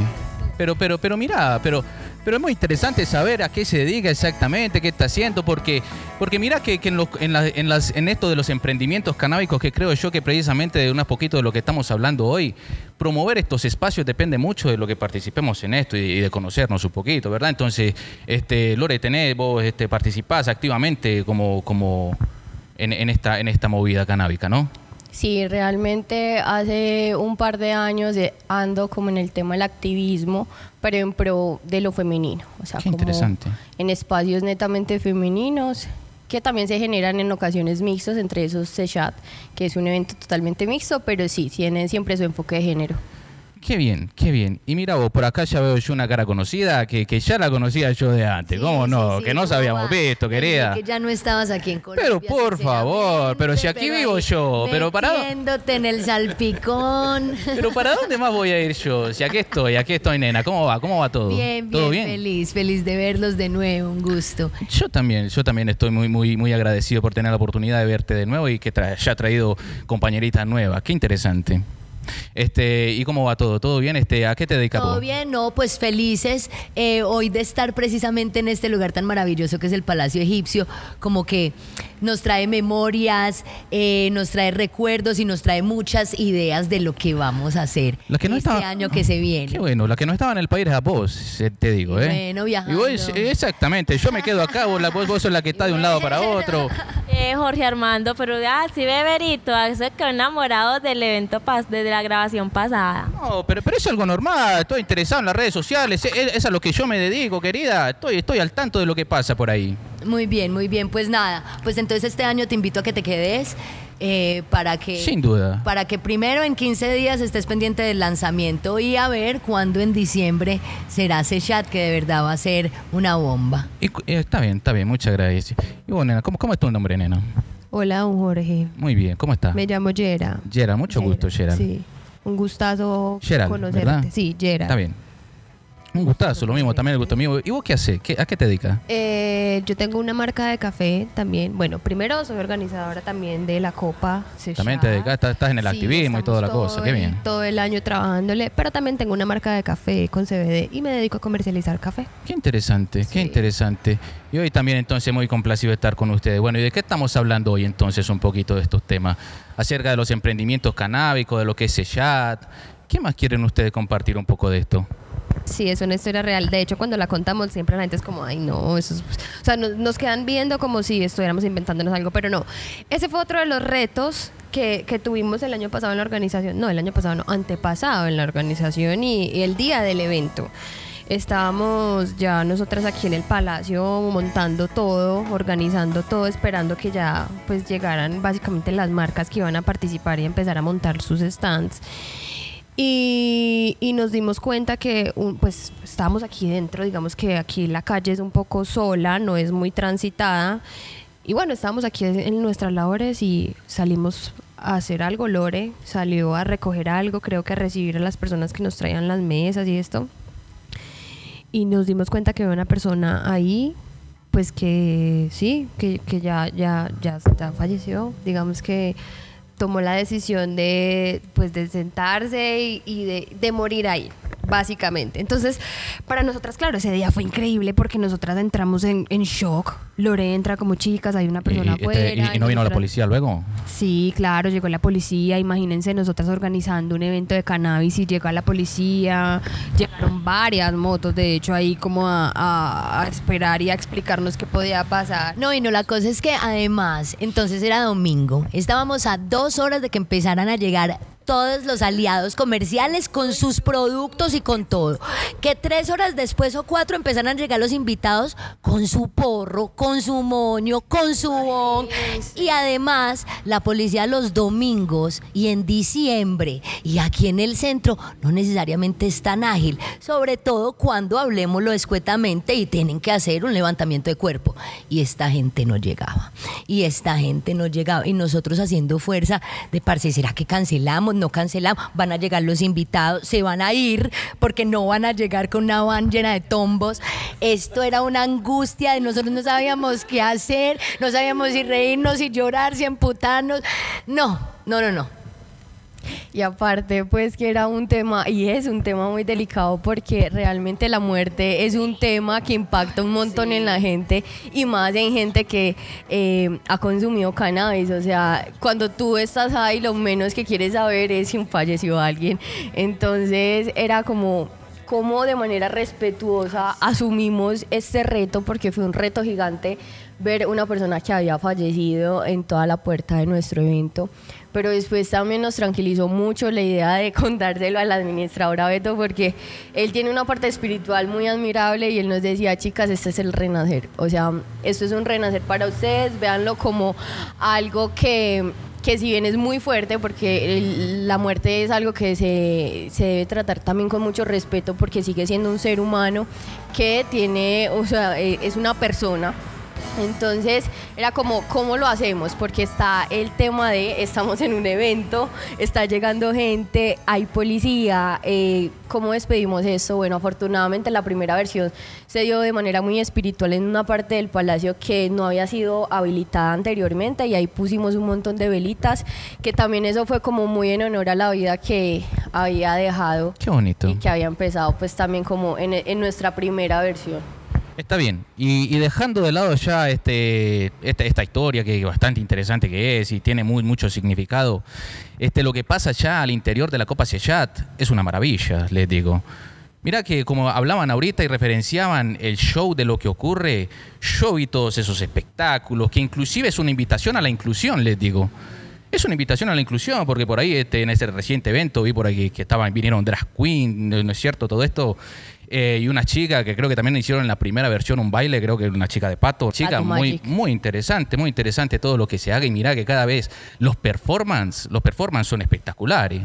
Pero, pero, pero mira, pero, pero es muy interesante saber a qué se dedica exactamente, qué está haciendo, porque, porque mira que, en, los- en, la- en las, en esto de los emprendimientos canábicos, que creo yo que precisamente de un poquito de lo que estamos hablando hoy, promover estos espacios depende mucho de lo que participemos en esto y, y de conocernos un poquito, ¿verdad? Entonces, este, Lore, tenés, vos este, participás activamente como, como en, en esta, en esta movida canábica, ¿no? Sí, realmente hace un par de años ando como en el tema del activismo, pero en pro de lo femenino. O sea, Qué como interesante. en espacios netamente femeninos que también se generan en ocasiones mixtos, entre esos CECHAT, que es un evento totalmente mixto, pero sí, tiene siempre su enfoque de género. Qué bien, qué bien. Y mira vos, por acá ya veo yo una cara conocida que, que ya la conocía yo de antes. ¿Cómo no? sí, sí, que no nos ¿cómo habíamos va? visto, querida. Que ya no estabas aquí en Colombia. Pero por favor, pero si aquí sinceramente, vivo yo, pero para en el salpicón. Pero ¿para dónde más voy a ir yo? Si aquí estoy, aquí estoy, nena. ¿Cómo va? ¿Cómo va todo? Bien, ¿Todo bien, feliz, feliz de verlos de nuevo, un gusto. Yo también, yo también estoy muy, muy, muy agradecido por tener la oportunidad de verte de nuevo y que tra- haya traído compañeritas nuevas. Qué interesante. Este, ¿y cómo va todo? ¿Todo bien? Este, ¿a qué te dedicas Todo bien, no, pues felices eh, hoy de estar precisamente en este lugar tan maravilloso que es el Palacio Egipcio, como que nos trae memorias, eh, nos trae recuerdos y nos trae muchas ideas de lo que vamos a hacer La que no este estaba- año que se viene. Qué bueno, la que no estaba en el país era vos, eh, te digo, ¿eh? bueno, viajando. Y vos, exactamente, yo me quedo acá, vos, vos, vos sos la que está de un lado para otro. Eh, Jorge Armando, pero ah, sí, Beberito, eso quedó enamorado del evento pas desde la grabación pasada. No, pero, pero es algo normal, estoy interesado en las redes sociales, es, es a lo que yo me dedico, querida. Estoy, estoy al tanto de lo que pasa por ahí. Muy bien, muy bien. Pues nada, pues entonces este año te invito a que te quedes eh, para que... Sin duda. Para que primero en 15 días estés pendiente del lanzamiento y a ver cuándo en diciembre será ese chat que de verdad va a ser una bomba. Y eh, está bien, está bien, muchas gracias. Y bueno, nena, ¿cómo, cómo es tu nombre, nena? Hola, don Jorge. Muy bien, ¿cómo estás? Me llamo Yera. Gerald, mucho gusto, Gerald. Sí. Un gustazo Gerald, conocerte. ¿verdad? Sí, Yera. Está bien. Un gustazo, lo mismo, también el gusto mío. ¿Y vos qué haces? ¿Qué- ¿A qué te dedicas? Eh, yo tengo una marca de café también. Bueno, primero soy organizadora también de la Copa. También te dedicas, estás, estás en el Sí, activismo y toda la cosa. Qué bien. Todo el año trabajándole, pero también tengo una marca de café con CBD y me dedico a comercializar café. Qué interesante, qué interesante. Y hoy también entonces muy complacido de estar con ustedes. Bueno, ¿y de qué estamos hablando hoy entonces un poquito de estos temas? Acerca de los emprendimientos canábicos, de lo que es Seyat. ¿Qué más quieren ustedes compartir un poco de esto? Sí, es una historia real. De hecho, cuando la contamos, siempre la gente es como, ay, no, eso es... O sea, nos, quedan viendo como si estuviéramos inventándonos algo, pero no. Ese fue otro de los retos que, que tuvimos el año pasado en la organización. No, el año pasado, no, antepasado en la organización y, y el día del evento. Estábamos ya nosotras aquí en el palacio montando todo, organizando todo, esperando que ya pues llegaran básicamente las marcas que iban a participar y empezar a montar sus stands. Y, y nos dimos cuenta que un- pues estábamos aquí dentro, digamos que aquí la calle es un poco sola, no es muy transitada. Y bueno, estábamos aquí en nuestras labores y salimos a hacer algo. Lore salió a recoger algo, creo que a recibir a las personas que nos traían las mesas y esto. Y nos dimos cuenta que había una persona ahí, pues que sí, que, que ya, ya, ya, ya falleció. Digamos que tomó la decisión de, pues, de sentarse y, y de, de morir ahí, básicamente. Entonces, para nosotras, claro, ese día fue increíble porque nosotras entramos en, en shock. Lore entra como chicas, hay una persona y, este, y- y no vino la policía luego. Sí, claro, llegó la policía. Imagínense nosotras organizando un evento de cannabis y llegó la policía. Llegaron varias motos, de hecho, ahí como a, a- a esperar y a explicarnos qué podía pasar. No, y no, la cosa es que además, entonces era domingo, estábamos a dos horas de que empezaran a llegar todos los aliados comerciales con sus productos y con todo. Que tres horas después o cuatro empezaran a llegar los invitados con su porro, con su moño, con su bon. Y además, la policía los domingos y en diciembre y aquí en el centro no necesariamente es tan ágil, sobre todo cuando hablemoslo escuetamente y tienen que hacer un levantamiento de cuerpo. Y esta gente no llegaba. Y esta gente no llegaba. Y nosotros haciendo fuerza de parce, ¿será que cancelamos? No cancelamos. Van a llegar los invitados, se van a ir porque no van a llegar con una van llena de tombos. Esto era una angustia de nosotros no sabíamos qué hacer, no sabíamos si reírnos, si llorar, si emputarnos. No, no, no, no. Y aparte, pues que era un tema, y es un tema muy delicado porque realmente la muerte es un tema que impacta un montón en la gente y más en gente que eh, ha consumido cannabis. O sea, cuando tú estás ahí, lo menos que quieres saber es si falleció alguien. Entonces era como cómo de manera respetuosa asumimos este reto, porque fue un reto gigante ver una persona que había fallecido en toda la puerta de nuestro evento. Pero después también nos tranquilizó mucho la idea de contárselo al administrador Beto, porque él tiene una parte espiritual muy admirable y él nos decía, chicas, este es el renacer. O sea, esto es un renacer para ustedes, véanlo como algo que que si bien es muy fuerte, porque la muerte es algo que se, se debe tratar también con mucho respeto, porque sigue siendo un ser humano que tiene, o sea, eh, es una persona. Entonces era como, ¿cómo lo hacemos? Porque está el tema de, estamos en un evento, está llegando gente, hay policía, eh, ¿cómo despedimos esto? Bueno, afortunadamente la primera versión se dio de manera muy espiritual en una parte del palacio que no había sido habilitada anteriormente y ahí pusimos un montón de velitas, que también eso fue como muy en honor a la vida que había dejado Qué bonito. y que había empezado pues también como en, en nuestra primera versión. Está bien. Y, dejando de lado ya este, esta, historia que es bastante interesante que es y tiene muy, mucho significado, este, lo que pasa ya al interior de la Copa Seyat es una maravilla, les digo. Mira que como hablaban ahorita y referenciaban el show de lo que ocurre, yo vi todos esos espectáculos, que inclusive es una invitación a la inclusión, les digo. Es una invitación a la inclusión, porque por ahí este, en ese reciente evento vi por ahí que estaban, vinieron drag queen, ¿no no es cierto? Todo esto. Eh, y una chica que creo que también hicieron en la primera versión un baile, creo que una chica de pato. Chica muy, Magic. muy interesante, muy interesante todo lo que se haga y mira que cada vez los performance, los performance son espectaculares.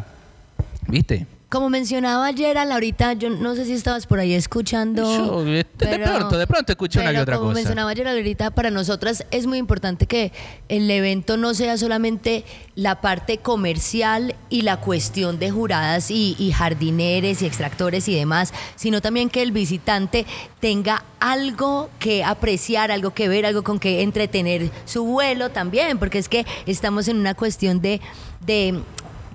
¿Viste? Como mencionaba Gerald ahorita, yo no sé si estabas por ahí escuchando. Yo, de pronto, de pronto escuché una que otra como cosa. mencionaba Gerald ahorita, para nosotras es muy importante que el evento no sea solamente la parte comercial y la cuestión de juradas y, y jardineres y extractores y demás, sino también que el visitante tenga algo que apreciar, algo que ver, algo con que entretener su vuelo también, porque es que estamos en una cuestión de, de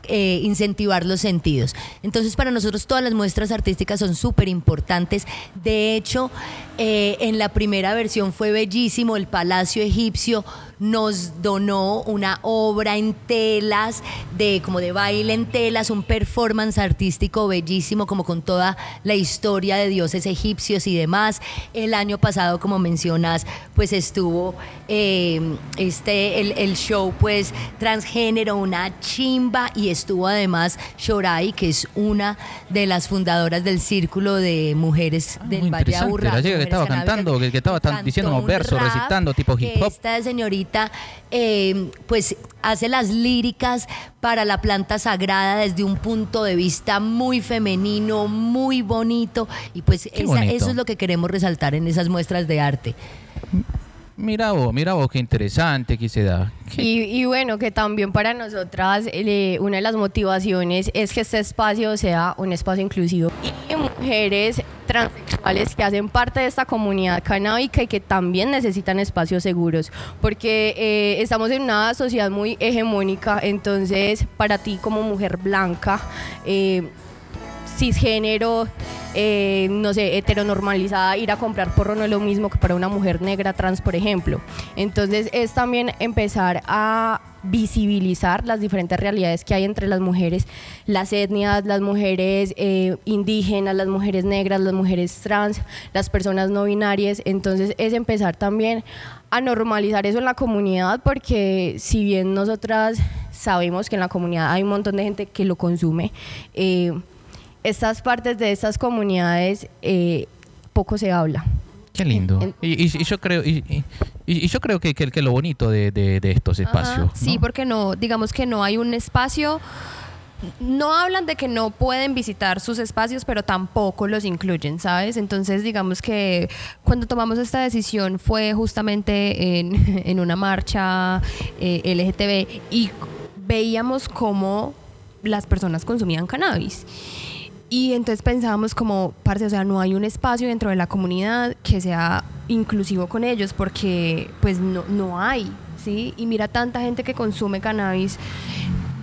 eh, incentivar los sentidos. Entonces, para nosotros todas las muestras artísticas son súper importantes. De hecho, eh, en la primera versión fue bellísimo. El Palacio Egipcio nos donó una obra en telas, de como de baile en telas, un performance artístico bellísimo, como con toda la historia de dioses egipcios y demás. El año pasado, como mencionas, pues estuvo eh, este el, el show pues transgénero, una chimba, y estuvo además Shorai, que es una de las fundadoras del Círculo de Mujeres Ah, del Valle. Aburrá. La chica que estaba cantando, que- que estaba diciendo versos, recitando tipo hip hop. Esta señorita eh, pues hace las líricas para la planta sagrada desde un punto de vista muy femenino, muy bonito y pues Qué esa- bonito. eso es lo que queremos resaltar en esas muestras de arte. Mira vos, mira vos, qué interesante que se da. Y, y bueno, que también para nosotras eh, una de las motivaciones es que este espacio sea un espacio inclusivo y mujeres transexuales que hacen parte de esta comunidad canábica y que también necesitan espacios seguros, porque eh, estamos en una sociedad muy hegemónica, entonces para ti como mujer blanca, eh, cisgénero, eh, no sé, heteronormalizada, ir a comprar porro no es lo mismo que para una mujer negra trans, por ejemplo. Entonces es también empezar a visibilizar las diferentes realidades que hay entre las mujeres, las etnias, las mujeres eh, indígenas, las mujeres negras, las mujeres trans, las personas no binarias. Entonces es empezar también a normalizar eso en la comunidad porque si bien nosotras sabemos que en la comunidad hay un montón de gente que lo consume, eh, estas partes de estas comunidades eh, poco se habla. Qué lindo. Y, y- y yo creo, y, y- y yo creo que, que, que lo bonito de, de- de estos espacios. Ajá, Sí, ¿no? porque no, digamos que no hay un espacio. No hablan de que no pueden visitar sus espacios, pero tampoco los incluyen, ¿sabes? Entonces, digamos que cuando tomamos esta decisión fue justamente en, en una marcha eh, LGTB y veíamos cómo las personas consumían cannabis. Y entonces pensábamos como, parce, o sea, no hay un espacio dentro de la comunidad que sea inclusivo con ellos porque pues no, no hay, ¿sí? Y mira tanta gente que consume cannabis.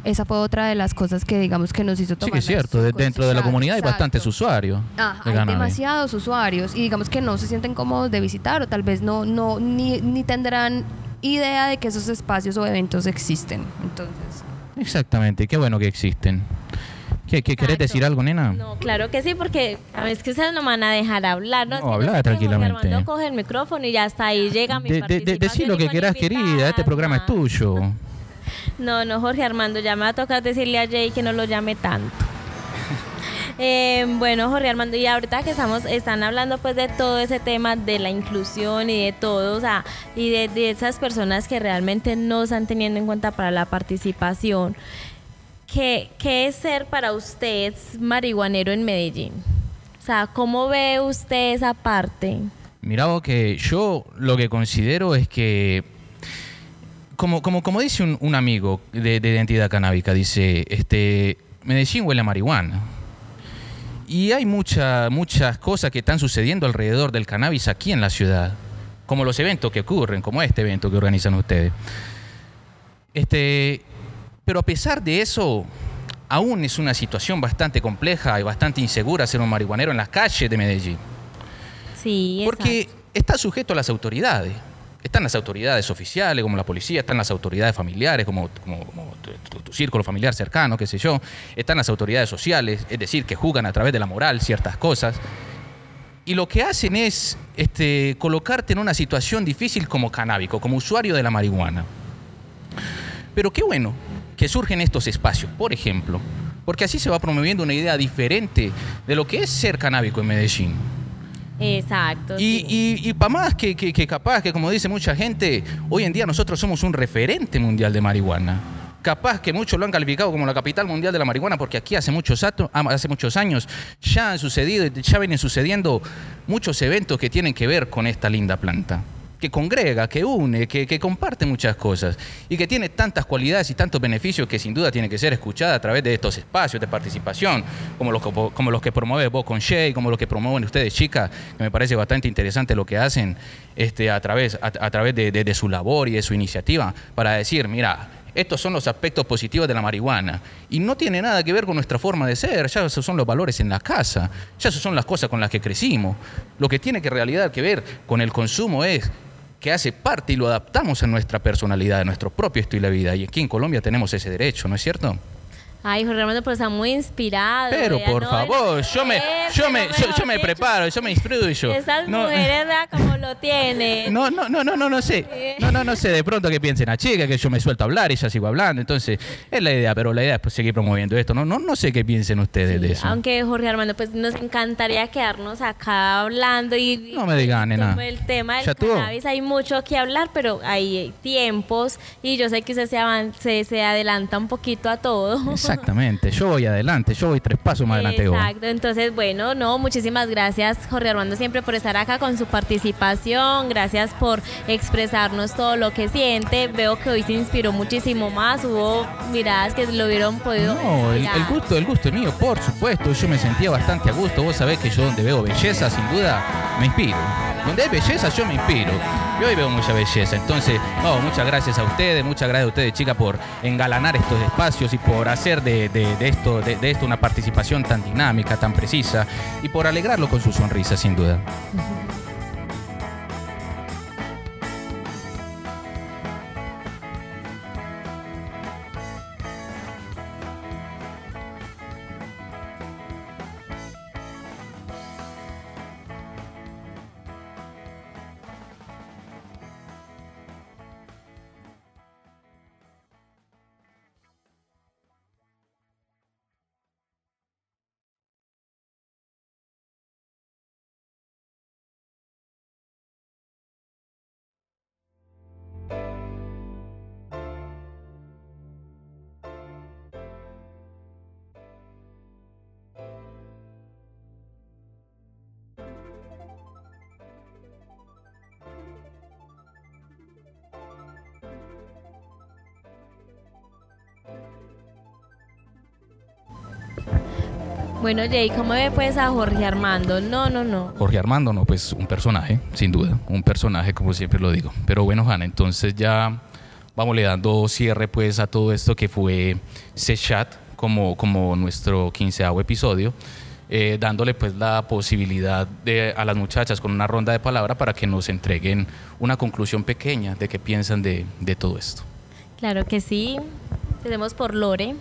Esa fue otra de las cosas que digamos que nos hizo Sí, tomar que es cierto. dentro de la comunidad hay Exacto. bastantes usuarios Ajá, de hay demasiados usuarios y digamos que no se sienten cómodos de visitar o tal vez no, no ni, ni tendrán idea de que esos espacios o eventos existen. Entonces, Exactamente, qué bueno que existen. ¿Qué, qué querés decir algo, nena? No, claro que sí, porque a veces que ustedes no van a dejar hablar. No, Es No, que habla sé qué, Jorge tranquilamente. Armando coge el micrófono y ya hasta ahí llega mi De, de, de- participación decí lo que quieras, querida. Este programa es tuyo. No, no, Jorge Armando, ya me va a tocar decirle a Jay que no lo llame tanto. Eh, bueno, Jorge Armando, y ahorita que estamos, están hablando pues de todo ese tema de la inclusión y de todo, o sea, y de, de esas personas que realmente no están teniendo en cuenta para la participación. ¿Qué, qué es ser para usted marihuanero en Medellín? O sea, ¿cómo ve usted esa parte? Mira que yo lo que considero es que, como, como, como dice un, un amigo de, de identidad canábica, dice, este, Medellín huele a marihuana. Y hay mucha, muchas cosas que están sucediendo alrededor del cannabis aquí en la ciudad, como los eventos que ocurren, como este evento que organizan ustedes. Este, pero a pesar de eso, aún es una situación bastante compleja y bastante insegura ser un marihuanero en las calles de Medellín. Sí, Porque exacto. está sujeto a las autoridades. Están las autoridades oficiales, como la policía, están las autoridades familiares, como, como- como tu, tu- tu círculo familiar cercano, qué sé yo. Están las autoridades sociales, es decir, que juzgan a través de la moral ciertas cosas. Y lo que hacen es este, colocarte en una situación difícil como canábico, como usuario de la marihuana. Pero qué bueno que surgen estos espacios, por ejemplo, porque así se va promoviendo una idea diferente de lo que es ser canábico en Medellín. Exacto. Y, sí. y, para más que, que- que capaz, que como dice mucha gente, hoy en día nosotros somos un referente mundial de marihuana. capaz que muchos lo han calificado como la capital mundial de la marihuana, porque aquí hace muchos, ato- ah, hace muchos años ya han sucedido, ya vienen sucediendo muchos eventos que tienen que ver con esta linda planta que congrega, que une, que, que comparte muchas cosas y que tiene tantas cualidades y tantos beneficios que sin duda tiene que ser escuchada a través de estos espacios de participación, como los, que- como los que promueve vos con Shay, como los que promueven ustedes, chicas, que me parece bastante interesante lo que hacen este, a través, a, través de, de- de su labor y de su iniciativa, para decir, mira, estos son los aspectos positivos de la marihuana. Y no tiene nada que ver con nuestra forma de ser, ya esos son los valores en la casa, ya esos son las cosas con las que crecimos. Lo que tiene que realidad que ver con el consumo es que hace parte y lo adaptamos a nuestra personalidad, a nuestro propio estilo de vida. Y aquí en Colombia tenemos ese derecho, ¿no es cierto? Ay, Jorge Armando, pero está muy inspirado. Pero por no, favor, yo me, yo me, yo, yo me preparo, yo me instruyo. Esas No- mujeres, vea cómo lo tienen. No, no, no, no, no, no sé. No, no, no sé. De pronto que piensen a chica, que yo me suelto a hablar y ya sigo hablando. Entonces, es la idea, pero la idea es pues, seguir promoviendo esto. No, no, no sé qué piensen ustedes de eso. Aunque Jorge Armando, pues nos encantaría quedarnos acá hablando y No me digan, nena. como el tema del cannabis hay mucho que hablar, pero hay tiempos y yo sé que usted se, avan- se, se adelanta un poquito a todo. Exactamente. Yo voy adelante. Yo voy tres pasos más adelante. Exacto, entonces bueno, no, muchísimas gracias Jorge Armando siempre por estar acá con su participación, gracias por expresarnos todo lo que siente, veo que hoy se inspiró muchísimo más, hubo miradas que lo hubieron podido... No, el, gusto, el gusto mío, por supuesto. Yo me sentía bastante a gusto. Vos sabés que yo donde veo belleza, sin duda, me inspiro. Donde hay belleza, yo me inspiro. Yo hoy veo mucha belleza. Entonces, no, muchas gracias a ustedes, muchas gracias a ustedes, chicas, por engalanar estos espacios y por hacer de, de- esto, de, de esto una participación tan dinámica, tan precisa y por alegrarlo con su sonrisa, sin duda. Bueno, Jay, ¿cómo ve pues a Jorge Armando? No, no, no. Jorge Armando, no, pues un personaje, sin duda, un personaje como siempre lo digo. Pero bueno, Hanna, entonces ya vamos le dando cierre pues a todo esto que fue Sechat como, como nuestro quinceavo episodio, eh, dándole pues la posibilidad de, a las muchachas con una ronda de palabra para que nos entreguen una conclusión pequeña de qué piensan de, de todo esto. Claro que sí. Tenemos por Lore.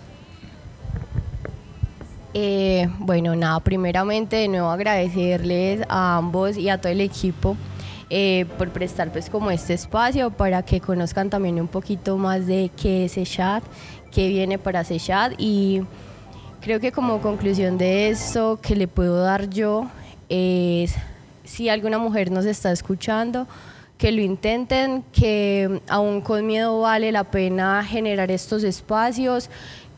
Eh, bueno, nada, primeramente de nuevo agradecerles a ambos y a todo el equipo eh, por prestar pues como este espacio para que conozcan también un poquito más de qué es chat, qué viene para chat y creo que como conclusión de esto que le puedo dar yo es si alguna mujer nos está escuchando, que lo intenten, que aún con miedo vale la pena generar estos espacios,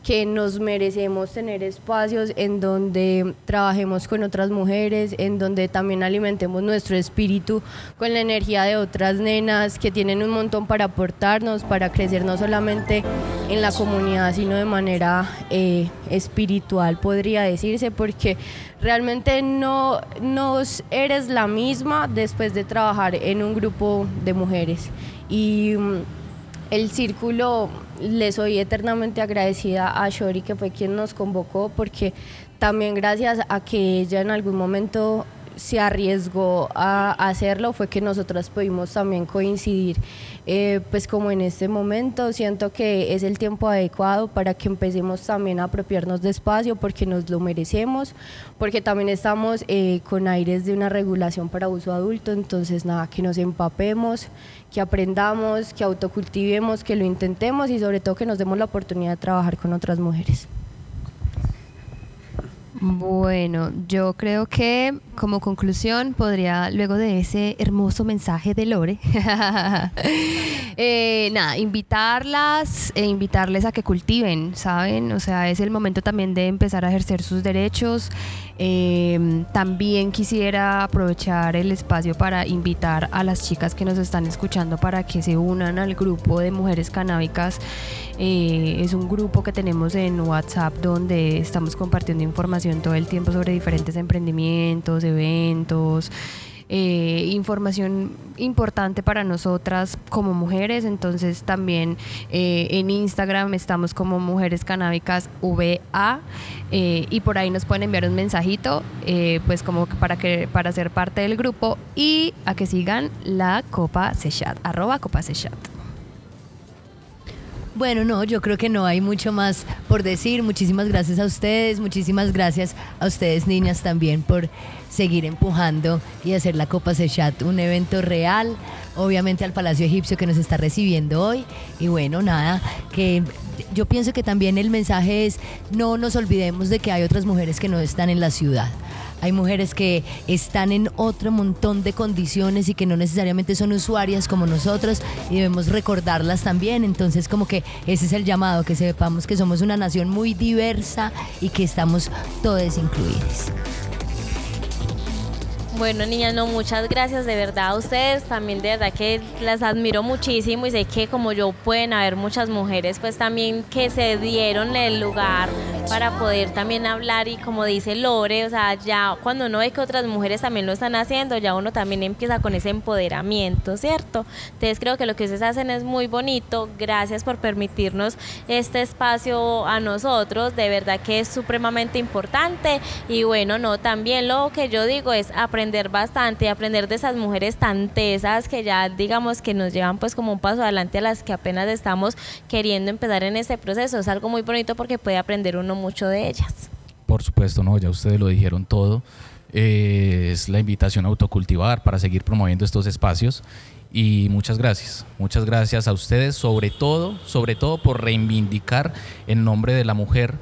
que nos merecemos tener espacios en donde trabajemos con otras mujeres, en donde también alimentemos nuestro espíritu con la energía de otras nenas que tienen un montón para aportarnos, para crecer no solamente en la comunidad, sino de manera eh, espiritual, podría decirse, porque realmente no, no eres la misma después de trabajar en un grupo de mujeres. Y mm, el círculo, le soy eternamente agradecida a Shori, que fue quien nos convocó, porque también gracias a que ella en algún momento se arriesgó a hacerlo, fue que nosotras pudimos también coincidir. Eh, pues como en este momento siento que es el tiempo adecuado para que empecemos también a apropiarnos de espacio porque nos lo merecemos, porque también estamos eh, con aires de una regulación para uso adulto, entonces nada, que nos empapemos, que aprendamos, que autocultivemos, que lo intentemos y sobre todo que nos demos la oportunidad de trabajar con otras mujeres. Bueno, yo creo que como conclusión, podría, luego de ese hermoso mensaje de Lore, eh, nada, invitarlas e invitarles a que cultiven, ¿saben? O sea, es el momento también de empezar a ejercer sus derechos. Eh, también quisiera aprovechar el espacio para invitar a las chicas que nos están escuchando para que se unan al grupo de mujeres canábicas. Eh, es un grupo que tenemos en WhatsApp donde estamos compartiendo información todo el tiempo sobre diferentes emprendimientos, eventos. Eh, información importante para nosotras como mujeres. Entonces también eh, en Instagram estamos como Mujeres Canábicas VA eh, y por ahí nos pueden enviar un mensajito pues como para, que, para ser parte del grupo y a que sigan la Copa Sechat, arroba Copa Sechat. Bueno, no, yo creo que no hay mucho más por decir. Muchísimas gracias a ustedes, muchísimas gracias a ustedes niñas también por seguir empujando y hacer la Copa Sechat un evento real, obviamente al Palacio Egipcio que nos está recibiendo hoy. Y bueno, nada, que yo pienso que también el mensaje es no nos olvidemos de que hay otras mujeres que no están en la ciudad. Hay mujeres que están en otro montón de condiciones y que no necesariamente son usuarias como nosotros y debemos recordarlas también. Entonces como que ese es el llamado, que sepamos que somos una nación muy diversa y que estamos todos incluidos. Bueno, niñas, no, muchas gracias de verdad a ustedes. También de verdad que las admiro muchísimo y sé que como yo pueden haber muchas mujeres pues también que se dieron el lugar para poder también hablar y como dice Lore, o sea, ya cuando uno ve que otras mujeres también lo están haciendo, ya uno también empieza con ese empoderamiento, ¿cierto? Entonces creo que lo que ustedes hacen es muy bonito. Gracias por permitirnos este espacio a nosotros. De verdad que es supremamente importante. Y bueno, no, también lo que yo digo es aprender bastante, aprender de esas mujeres tan tesas que ya digamos que nos llevan pues como un paso adelante a las que apenas estamos queriendo empezar en este proceso. Es algo muy bonito porque puede aprender uno mucho de ellas. Por supuesto, no, ya ustedes lo dijeron todo. Eh, es la invitación a autocultivar para seguir promoviendo estos espacios y muchas gracias, muchas gracias a ustedes, sobre todo, sobre todo por reivindicar en nombre de la mujer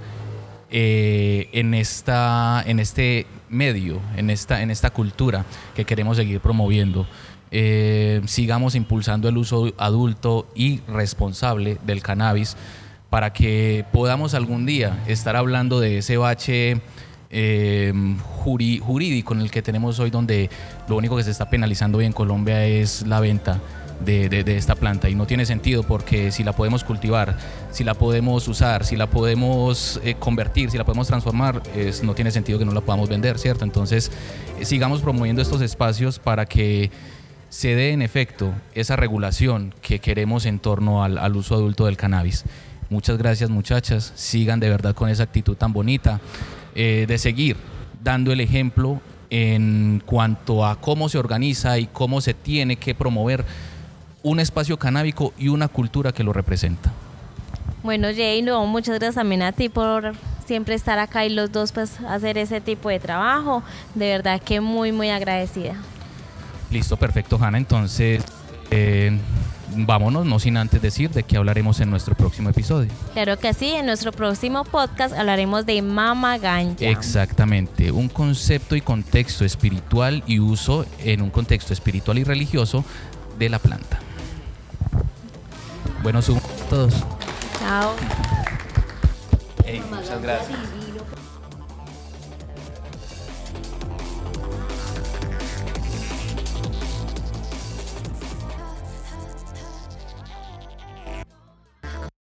eh, en, esta, en este medio, en esta, en esta cultura que queremos seguir promoviendo. Eh, sigamos impulsando el uso adulto y responsable del cannabis para que podamos algún día estar hablando de ese bache eh, jurídico en el que tenemos hoy, donde lo único que se está penalizando hoy en Colombia es la venta de, esta planta y no tiene sentido porque si la podemos cultivar, si la podemos usar, si la podemos eh, convertir, si la podemos transformar, es, no tiene sentido que no la podamos vender, ¿cierto? Entonces eh, sigamos promoviendo estos espacios para que se dé en efecto esa regulación que queremos en torno al, uso adulto del cannabis. Muchas gracias muchachas, sigan de verdad con esa actitud tan bonita eh, de seguir dando el ejemplo en cuanto a cómo se organiza y cómo se tiene que promover un espacio canábico y una cultura que lo representa. Bueno, Jay, no, muchas gracias también a ti por siempre estar acá y los dos pues hacer ese tipo de trabajo. De verdad que muy, muy agradecida. Listo, perfecto, Hanna. Entonces, eh, vámonos, no sin antes decir de qué hablaremos en nuestro próximo episodio. Claro que sí, en nuestro próximo podcast hablaremos de Mama Ganja. Exactamente, un concepto y contexto espiritual y uso en un contexto espiritual y religioso de la planta. Buenos todos. Chao. muchas gracias.